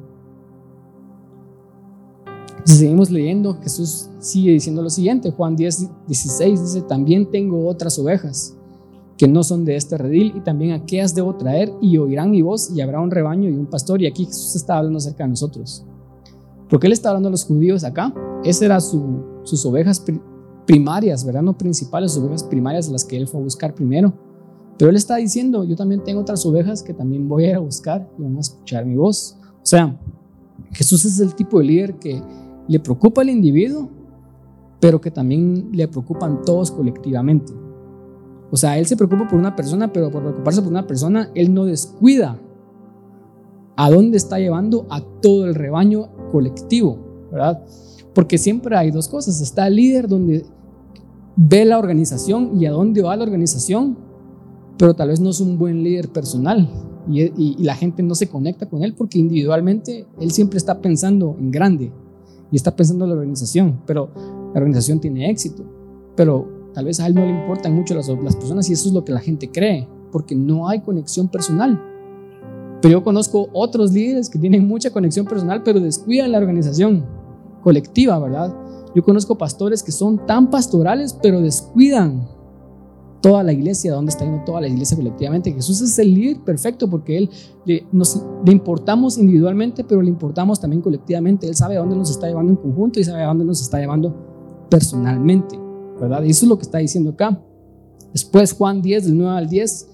Si seguimos leyendo, Jesús sigue diciendo lo siguiente, Juan 10, 16 dice, también tengo otras ovejas que no son de este redil, y también aquellas debo traer, y oirán mi voz, y habrá un rebaño y un pastor. Y aquí Jesús está hablando acerca de nosotros. Porque Él está hablando a los judíos acá? Esas eran sus ovejas primarias, ¿verdad? No principales, sus ovejas primarias, las que Él fue a buscar primero. Pero Él está diciendo, yo también tengo otras ovejas que también voy a ir a buscar y van a escuchar mi voz. O sea, Jesús es el tipo de líder que le preocupa al individuo, pero que también le preocupan todos colectivamente. O sea, él se preocupa por una persona, pero por preocuparse por una persona, él no descuida a dónde está llevando a todo el rebaño colectivo, ¿verdad? Porque siempre hay dos cosas. Está el líder donde ve la organización y a dónde va la organización, pero tal vez no es un buen líder personal y, y la gente no se conecta con él porque individualmente él siempre está pensando en grande y está pensando en la organización, pero la organización tiene éxito. Pero Tal vez a él no le importan mucho las, las personas y eso es lo que la gente cree, porque no hay conexión personal. Pero yo conozco otros líderes que tienen mucha conexión personal, pero descuidan la organización colectiva, ¿verdad? Yo conozco pastores que son tan pastorales, pero descuidan toda la iglesia, dónde está yendo toda la iglesia colectivamente. Jesús es el líder perfecto porque Él nos, le importamos individualmente, pero le importamos también colectivamente. Él sabe a dónde nos está llevando en conjunto y sabe a dónde nos está llevando personalmente. ¿verdad? Y eso es lo que está diciendo acá. Después Juan 10, del 9 al 10,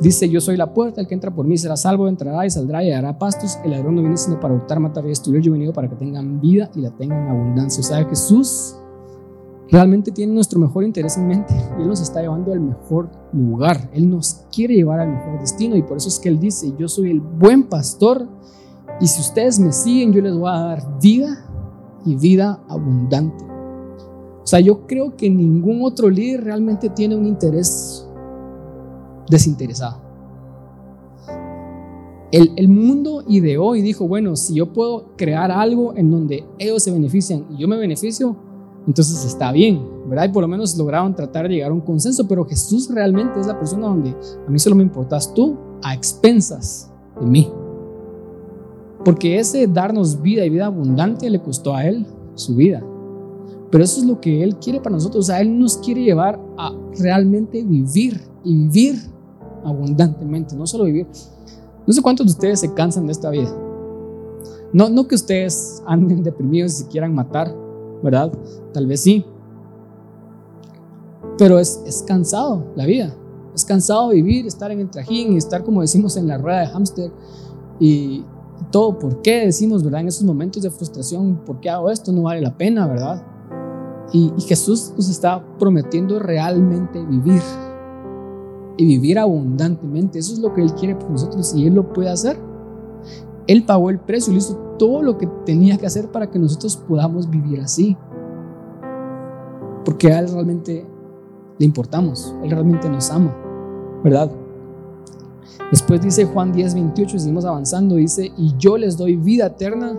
dice, yo soy la puerta, el que entra por mí será salvo, entrará y saldrá y hará pastos. El ladrón no viene sino para hurtar, matar y destruir. Yo he venido para que tengan vida y la tengan en abundancia. O sea, Jesús realmente tiene nuestro mejor interés en mente. Él nos está llevando al mejor lugar. Él nos quiere llevar al mejor destino. Y por eso es que Él dice, yo soy el buen pastor. Y si ustedes me siguen, yo les voy a dar vida y vida abundante. O sea, yo creo que ningún otro líder realmente tiene un interés desinteresado. El, el, mundo ideó y dijo, bueno, si yo puedo crear algo en donde ellos se benefician y yo me beneficio, entonces está bien, ¿verdad? Y por lo menos lograron tratar de llegar a un consenso, pero Jesús realmente es la persona donde a mí solo me importas tú a expensas de mí. Porque ese darnos vida y vida abundante le costó a él su vida. Pero eso es lo que Él quiere para nosotros. O sea, Él nos quiere llevar a realmente vivir y vivir abundantemente, no solo vivir. No sé cuántos de ustedes se cansan de esta vida. No, no que ustedes anden deprimidos y se quieran matar, ¿verdad? Tal vez sí. Pero es, es cansado la vida. Es cansado vivir, estar en el trajín y estar, como decimos, en la rueda de hámster. Y todo, ¿por qué decimos, verdad? En esos momentos de frustración, ¿por qué hago esto? No vale la pena, ¿verdad? Y, Jesús nos está prometiendo realmente vivir y vivir abundantemente. Eso es lo que Él quiere por nosotros y Él lo puede hacer. Él pagó el precio, Él hizo todo lo que tenía que hacer para que nosotros podamos vivir así. Porque a Él realmente le importamos, Él realmente nos ama, ¿verdad? Después dice Juan 10, 28, seguimos avanzando, dice, y yo les doy vida eterna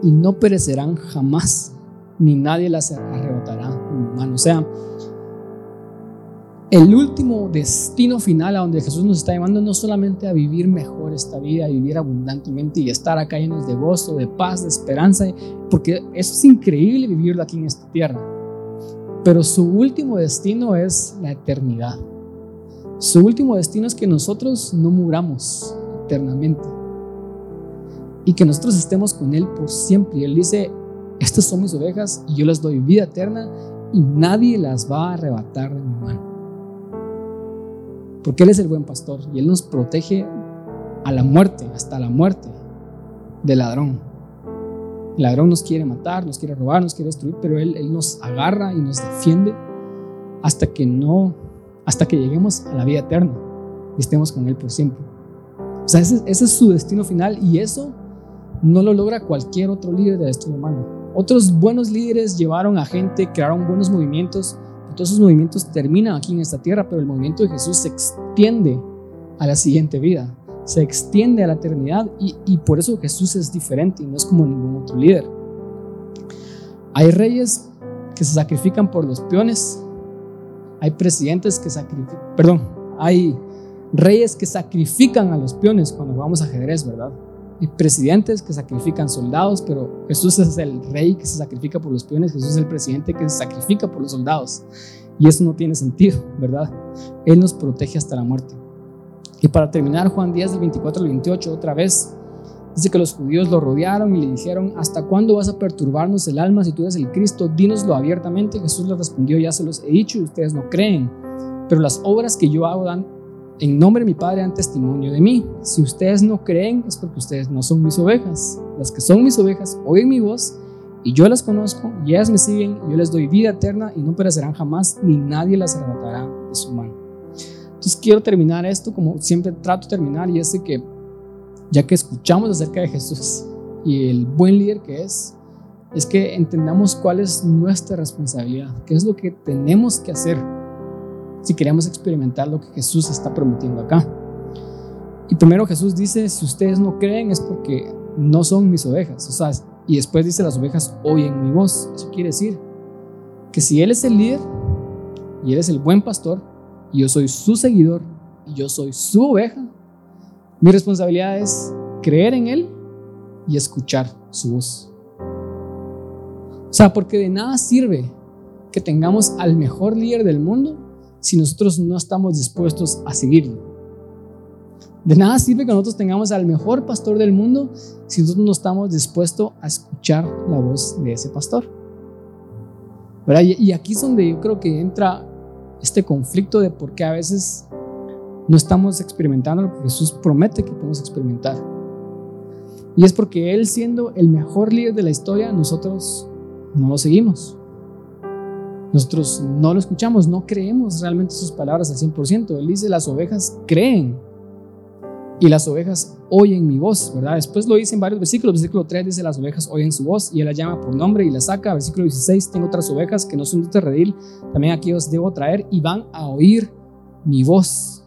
y no perecerán jamás ni nadie las arrebatará mano. O sea, el último destino final a donde Jesús nos está llevando no solamente a vivir mejor esta vida, a vivir abundantemente y estar acá llenos de gozo, de paz, de esperanza, porque eso es increíble vivirlo aquí en esta tierra. Pero su último destino es la eternidad. Su último destino es que nosotros no muramos eternamente y que nosotros estemos con Él por siempre. Él dice, estas son mis ovejas y yo les doy vida eterna y nadie las va a arrebatar de mi mano. Porque Él es el buen pastor y Él nos protege a la muerte, hasta la muerte del ladrón. El ladrón nos quiere matar, nos quiere robar, nos quiere destruir, pero Él, él nos agarra y nos defiende hasta que no, hasta que lleguemos a la vida eterna y estemos con Él por siempre. O sea, ese, ese es su destino final y eso no lo logra cualquier otro líder de la historia humana. Otros buenos líderes llevaron a gente, crearon buenos movimientos, todos esos movimientos terminan aquí en esta tierra, pero el movimiento de Jesús se extiende a la siguiente vida, se extiende a la eternidad y, y por eso Jesús es diferente y no es como ningún otro líder. Hay reyes que se sacrifican por los peones, hay presidentes que sacrifican, perdón, hay reyes que sacrifican a los peones cuando jugamos ajedrez, ¿verdad? Presidentes que sacrifican soldados, pero Jesús es el rey que se sacrifica por los peones, Jesús es el presidente que se sacrifica por los soldados. Y eso no tiene sentido, ¿verdad? Él nos protege hasta la muerte. Y para terminar, Juan 10 del 24 al 28, otra vez, dice que los judíos lo rodearon y le dijeron, ¿hasta cuándo vas a perturbarnos el alma si tú eres el Cristo? Dínoslo abiertamente. Jesús les respondió, ya se los he dicho y ustedes no creen, pero las obras que yo hago dan en nombre de mi Padre dan testimonio de mí. Si ustedes no creen es porque ustedes no son mis ovejas. Las que son mis ovejas oyen mi voz y yo las conozco y ellas me siguen yo les doy vida eterna y no perecerán jamás ni nadie las arrebatará de su mano. Entonces quiero terminar esto como siempre trato de terminar y es que ya que escuchamos acerca de Jesús y el buen líder que es, es que entendamos cuál es nuestra responsabilidad, qué es lo que tenemos que hacer si queremos experimentar lo que Jesús está prometiendo acá. Y primero Jesús dice, si ustedes no creen es porque no son mis ovejas. O sea, y después dice, las ovejas oyen mi voz. Eso quiere decir que si Él es el líder y Él es el buen pastor y yo soy su seguidor y yo soy su oveja, mi responsabilidad es creer en Él y escuchar su voz. O sea, porque de nada sirve que tengamos al mejor líder del mundo si nosotros no estamos dispuestos a seguirlo. De nada sirve que nosotros tengamos al mejor pastor del mundo si nosotros no estamos dispuestos a escuchar la voz de ese pastor. Y aquí es donde yo creo que entra este conflicto de por qué a veces no estamos experimentando lo que Jesús promete que podemos experimentar. Y es porque Él siendo el mejor líder de la historia, nosotros no lo seguimos. Nosotros no lo escuchamos, no creemos realmente sus palabras al 100%. Él dice, las ovejas creen y las ovejas oyen mi voz, ¿verdad? Después lo dice en varios versículos. Versículo 3 dice, las ovejas oyen su voz y él las llama por nombre y las saca. Versículo 16, tengo otras ovejas que no son de este redil, también aquí os debo traer y van a oír mi voz.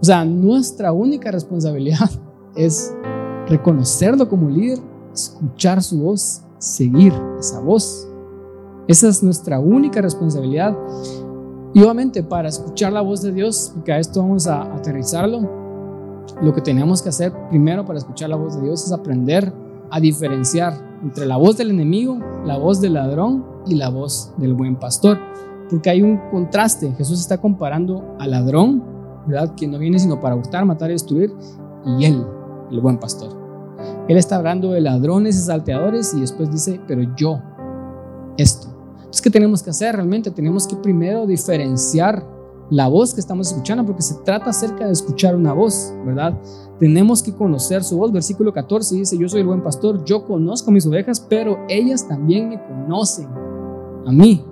O sea, nuestra única responsabilidad es reconocerlo como líder, escuchar su voz, seguir esa voz. Esa es nuestra única responsabilidad. Y obviamente para escuchar la voz de Dios, porque a esto vamos a aterrizarlo, lo que tenemos que hacer primero para escuchar la voz de Dios es aprender a diferenciar entre la voz del enemigo, la voz del ladrón y la voz del buen pastor. Porque hay un contraste. Jesús está comparando al ladrón, ¿verdad? Que no viene sino para hurtar, matar y destruir, y él, el buen pastor. Él está hablando de ladrones y salteadores y después dice, pero yo, esto. Entonces, ¿qué tenemos que hacer realmente? Tenemos que primero diferenciar la voz que estamos escuchando, porque se trata acerca de escuchar una voz, ¿verdad? Tenemos que conocer su voz. Versículo 14 dice, yo soy el buen pastor, yo conozco mis ovejas, pero ellas también me conocen a mí.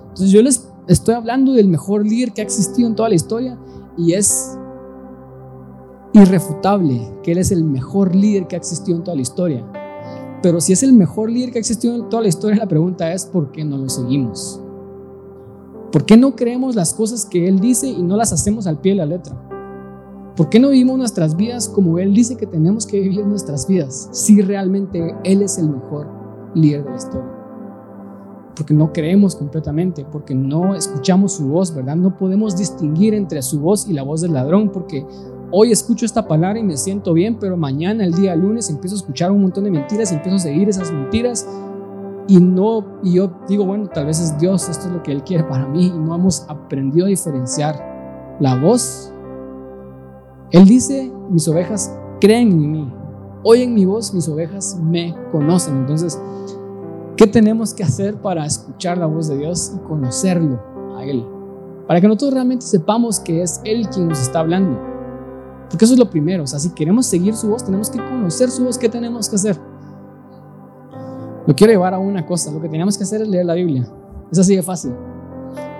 Entonces yo les estoy hablando del mejor líder que ha existido en toda la historia y es irrefutable que él es el mejor líder que ha existido en toda la historia. Pero si es el mejor líder que ha existido en toda la historia, la pregunta es ¿por qué no lo seguimos? ¿Por qué no creemos las cosas que Él dice y no las hacemos al pie de la letra? ¿Por qué no vivimos nuestras vidas como Él dice que tenemos que vivir nuestras vidas si realmente Él es el mejor líder de la historia? Porque no creemos completamente, porque no escuchamos su voz, ¿verdad? No podemos distinguir entre su voz y la voz del ladrón, porque hoy escucho esta palabra y me siento bien, pero mañana, el día lunes, empiezo a escuchar un montón de mentiras empiezo a seguir esas mentiras y no, y yo digo, bueno, tal vez es Dios, esto es lo que Él quiere para mí y no hemos aprendido a diferenciar la voz. Él dice, mis ovejas creen en mí, oyen mi voz, mis ovejas me conocen. Entonces, ¿qué tenemos que hacer para escuchar la voz de Dios y conocerlo a Él? Para que nosotros realmente sepamos que es Él quien nos está hablando. Porque eso es lo primero. O sea, si queremos seguir su voz, tenemos que conocer su voz. ¿Qué tenemos que hacer? Lo quiero llevar a una cosa. Lo que tenemos que hacer es leer la Biblia. Es así de fácil.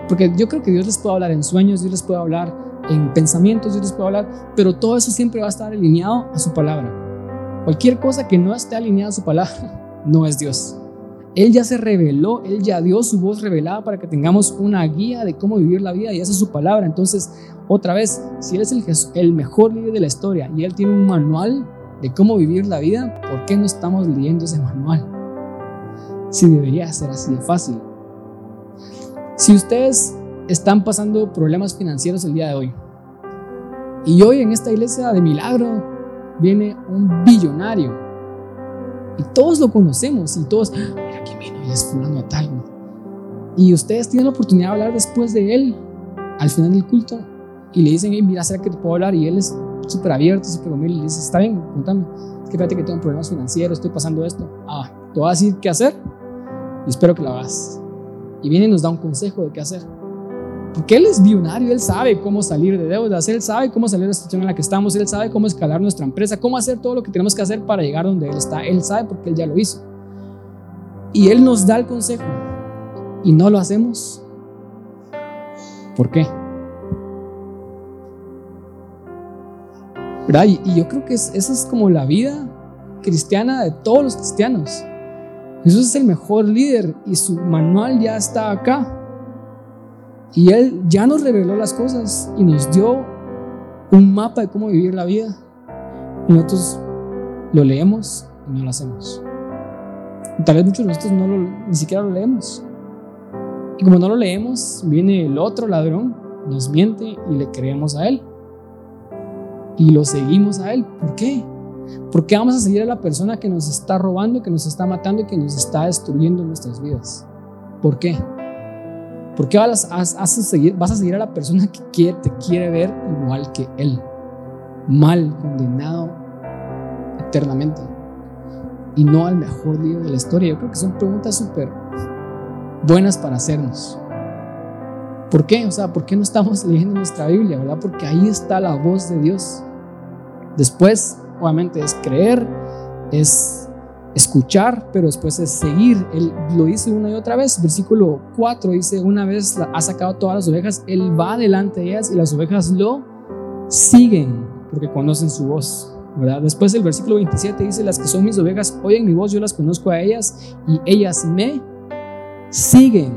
Porque yo creo que Dios les puede hablar en sueños, Dios les puede hablar en pensamientos, Dios les puede hablar, pero todo eso siempre va a estar alineado a su palabra. Cualquier cosa que no esté alineada a su palabra no es Dios. Él ya se reveló, Él ya dio su voz revelada para que tengamos una guía de cómo vivir la vida y esa es su palabra. Entonces, otra vez, si Él es el, el mejor líder de la historia y Él tiene un manual de cómo vivir la vida, ¿por qué no estamos leyendo ese manual? Si debería ser así de fácil. Si ustedes están pasando problemas financieros el día de hoy y hoy en esta iglesia de milagro viene un billonario y todos lo conocemos y todos, quién vino y es fulano de tal. Y ustedes tienen la oportunidad de hablar después de él al final del culto y le dicen, mira, ¿será que te puedo hablar? Y él es súper abierto, súper humilde y le dice, está bien, cuéntame. Es que fíjate que tengo problemas financieros, estoy pasando esto. Ah, te voy a decir qué hacer y espero que lo hagas y viene y nos da un consejo de qué hacer. Porque Él es billonario, Él sabe cómo salir de deudas, Él sabe cómo salir de la situación en la que estamos, Él sabe cómo escalar nuestra empresa, cómo hacer todo lo que tenemos que hacer para llegar donde Él está. Él sabe porque Él ya lo hizo. Y Él nos da el consejo y no lo hacemos. ¿Por qué? ¿Verdad? Y, yo creo que esa es como la vida cristiana de todos los cristianos. Jesús es el mejor líder y su manual ya está acá. Y Él ya nos reveló las cosas y nos dio un mapa de cómo vivir la vida. Y nosotros lo leemos y no lo hacemos. Tal vez muchos de nosotros no lo, ni siquiera lo leemos. Y como no lo leemos, viene el otro ladrón, nos miente y le creemos a Él. Y lo seguimos a Él. ¿Por qué? ¿Por qué vamos a seguir a la persona que nos está robando, que nos está matando y que nos está destruyendo nuestras vidas? ¿Por qué? ¿Por qué vas a, seguir, vas a seguir a la persona que te quiere ver igual que él? Mal, condenado eternamente. Y no al mejor líder de la historia. Yo creo que son preguntas súper buenas para hacernos. ¿Por qué? O sea, ¿por qué no estamos leyendo nuestra Biblia, verdad? Porque ahí está la voz de Dios. Después obviamente es creer, es escuchar, pero después es seguir. Él lo dice una y otra vez. Versículo 4 dice, una vez ha sacado todas las ovejas, Él va delante de ellas y las ovejas lo siguen porque conocen su voz. Después el versículo 27 dice, las que son mis ovejas oyen mi voz, yo las conozco a ellas y ellas me siguen.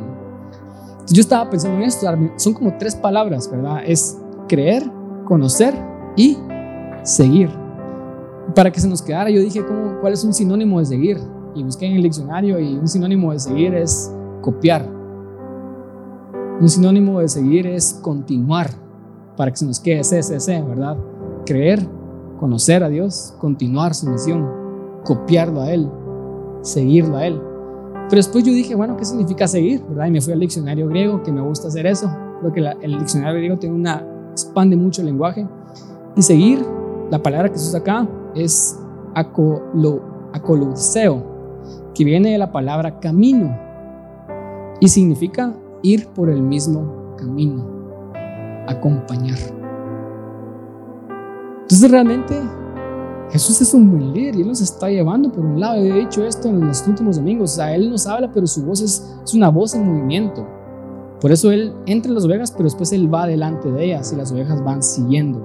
Entonces yo estaba pensando en esto, son como tres palabras, ¿verdad? Es creer, conocer y seguir para que se nos quedara, yo dije, ¿cómo, ¿cuál es un sinónimo de seguir? Y busqué en el diccionario y un sinónimo de seguir es copiar. Un sinónimo de seguir es continuar, para que se nos quede CCC, ¿verdad? Creer, conocer a Dios, continuar su misión, copiarlo a Él, seguirlo a Él. Pero después yo dije, bueno, ¿qué significa seguir? ¿verdad? Y me fui al diccionario griego, que me gusta hacer eso. Creo el diccionario griego tiene una, expande mucho el lenguaje. Y seguir, la palabra que se usa acá, es acolo, que viene de la palabra camino y significa ir por el mismo camino, acompañar. Entonces realmente Jesús es un buen líder y Él nos está llevando por un lado. He dicho esto en los últimos domingos. O Él nos habla, pero su voz es, una voz en movimiento. Por eso Él entra en las ovejas, pero después Él va delante de ellas y las ovejas van siguiendo.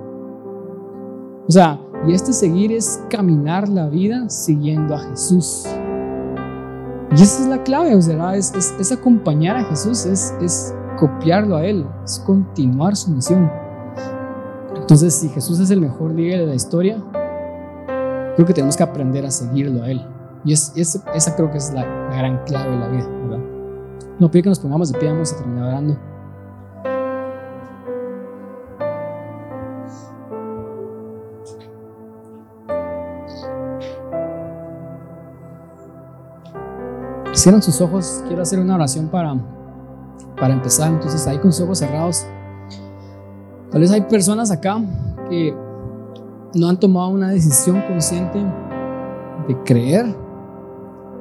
O sea, y este seguir es caminar la vida siguiendo a Jesús. Y esa es la clave, o sea, es, es, acompañar a Jesús, es, es copiarlo a Él, es continuar su misión. Entonces, si Jesús es el mejor líder de la historia, creo que tenemos que aprender a seguirlo a Él. Y es, esa creo que es la, gran clave de la vida. No pido que nos pongamos de pie, vamos a terminar orando. cierran sus ojos, quiero hacer una oración para, para empezar. Entonces, ahí con sus ojos cerrados, Tal vez hay personas acá que no han tomado una decisión consciente de creer,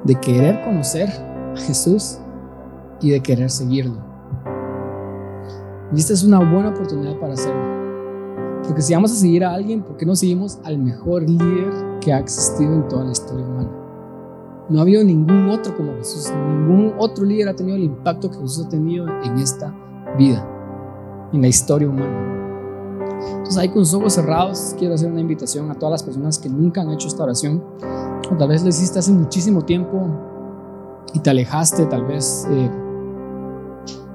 de querer conocer a Jesús y de querer seguirlo. Y esta es una buena oportunidad para hacerlo. Porque si vamos a seguir a alguien, ¿por qué no seguimos al mejor líder que ha existido en toda la historia humana? No ha habido ningún otro como Jesús, ningún otro líder ha tenido el impacto que Jesús ha tenido en esta vida, en la historia humana. Entonces ahí con los ojos cerrados quiero hacer una invitación a todas las personas que nunca han hecho esta oración, o tal vez lo hiciste hace muchísimo tiempo y te alejaste, tal vez eh,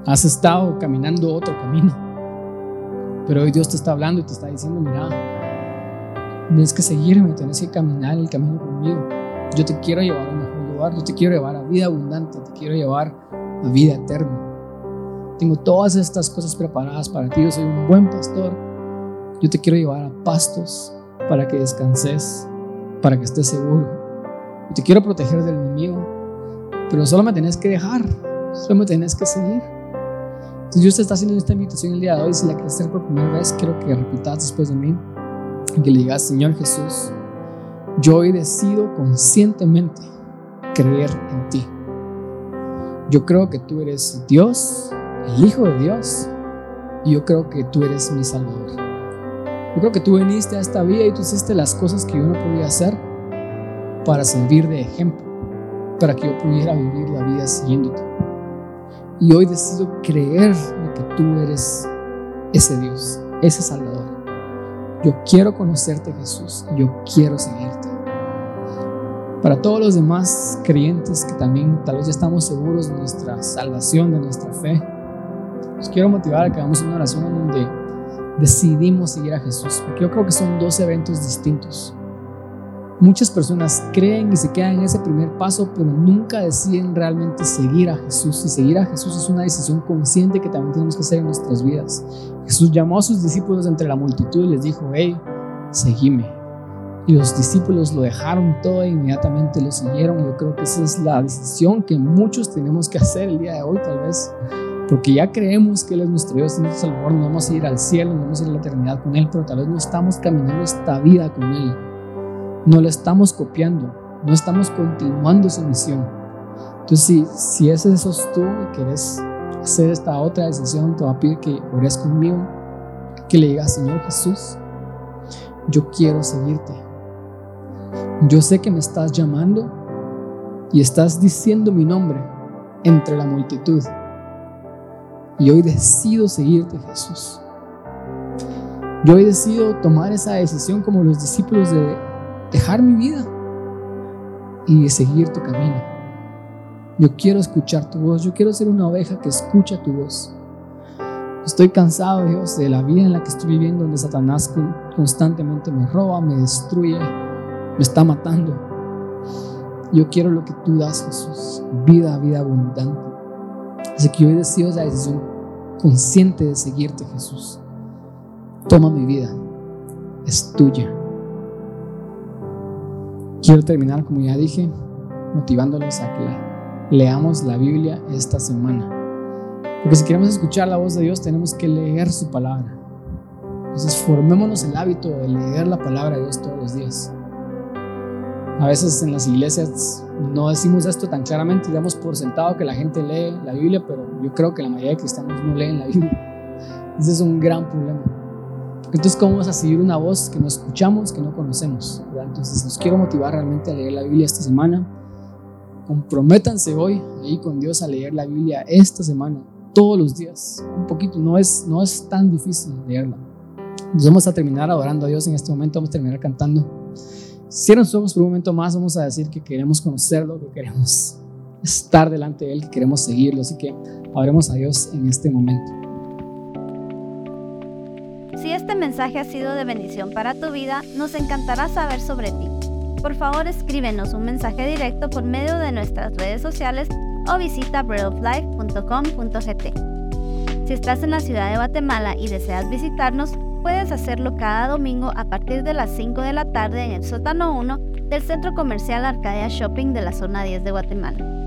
has estado caminando otro camino, pero hoy Dios te está hablando y te está diciendo, mira, tienes que seguirme, tienes que caminar el camino conmigo. Yo te quiero llevar a un mejor lugar, yo te quiero llevar a vida abundante, te quiero llevar a vida eterna. Tengo todas estas cosas preparadas para ti, yo soy un buen pastor yo te quiero llevar a pastos para que descanses, para que estés seguro. Yo te quiero proteger del enemigo, pero solo me tenés que dejar, solo me tenés que seguir. Entonces Dios te está haciendo esta invitación el día de hoy. Si la quieres hacer por primera vez, quiero que repitas después de mí y que le digas, Señor Jesús, yo hoy decido conscientemente creer en ti. Yo creo que tú eres Dios, el Hijo de Dios, y yo creo que tú eres mi Salvador. Yo creo que tú viniste a esta vida y tú hiciste las cosas que yo no podía hacer para servir de ejemplo, para que yo pudiera vivir la vida siguiéndote. Y hoy decido creer de que tú eres ese Dios, ese Salvador. Yo quiero conocerte Jesús, yo quiero seguirte. Para todos los demás creyentes que también tal vez ya estamos seguros de nuestra salvación, de nuestra fe, los quiero motivar a que hagamos una oración en donde decidimos seguir a Jesús, porque yo creo que son dos eventos distintos. Muchas personas creen y se quedan en ese primer paso, pero nunca deciden realmente seguir a Jesús. Y seguir a Jesús es una decisión consciente que también tenemos que hacer en nuestras vidas. Jesús llamó a sus discípulos entre la multitud y les dijo, hey, seguime. Y los discípulos lo dejaron todo e inmediatamente lo siguieron. Yo creo que esa es la decisión que muchos tenemos que hacer el día de hoy, tal vez porque ya creemos que Él es nuestro Dios, y nuestro Salvador, nos vamos a ir al cielo, nos vamos a ir a la eternidad con Él, pero tal vez no estamos caminando esta vida con Él, no lo estamos copiando, no estamos continuando su misión. Entonces, si, si ese sos tú y quieres hacer esta otra decisión, te voy a pedir que ores conmigo, que le digas, Señor Jesús, yo quiero seguirte. Yo sé que me estás llamando y estás diciendo mi nombre entre la multitud. Y hoy decido seguirte, Jesús. Yo hoy decido tomar esa decisión como los discípulos de dejar mi vida y de seguir tu camino. Yo quiero escuchar tu voz, yo quiero ser una oveja que escucha tu voz. Estoy cansado, Dios, de la vida en la que estoy viviendo, donde Satanás constantemente me roba, me destruye, me está matando. Yo quiero lo que tú das, Jesús, vida, vida abundante. Así que hoy decido esa decisión consciente de seguirte, Jesús. Toma mi vida, es tuya. Quiero terminar, como ya dije, motivándolos a que leamos la Biblia esta semana. Porque si queremos escuchar la voz de Dios, tenemos que leer su palabra. Entonces, formémonos el hábito de leer la palabra de Dios todos los días. A veces en las iglesias no decimos esto tan claramente y damos por sentado que la gente lee la Biblia, pero yo creo que la mayoría de cristianos no leen la Biblia. Ese es un gran problema. Entonces, ¿cómo vamos a seguir una voz que no escuchamos, que no conocemos? Entonces, los quiero motivar realmente a leer la Biblia esta semana. Comprométanse hoy ahí con Dios a leer la Biblia esta semana, todos los días, un poquito. No es, no es tan difícil leerla. Nos vamos a terminar adorando a Dios en este momento, vamos a terminar cantando. Cierren sus ojos por un momento más, vamos a decir que queremos conocerlo, que queremos estar delante de Él, que queremos seguirlo. Así que hablemos a Dios en este momento. Si este mensaje ha sido de bendición para tu vida, nos encantará saber sobre ti. Por favor, escríbenos un mensaje directo por medio de nuestras redes sociales o visita breadoflife.com.gt. Si estás en la ciudad de Guatemala y deseas visitarnos, Puedes hacerlo cada domingo a partir de las 5 de la tarde en el sótano 1 del Centro Comercial Arcadia Shopping de la zona 10 de Guatemala.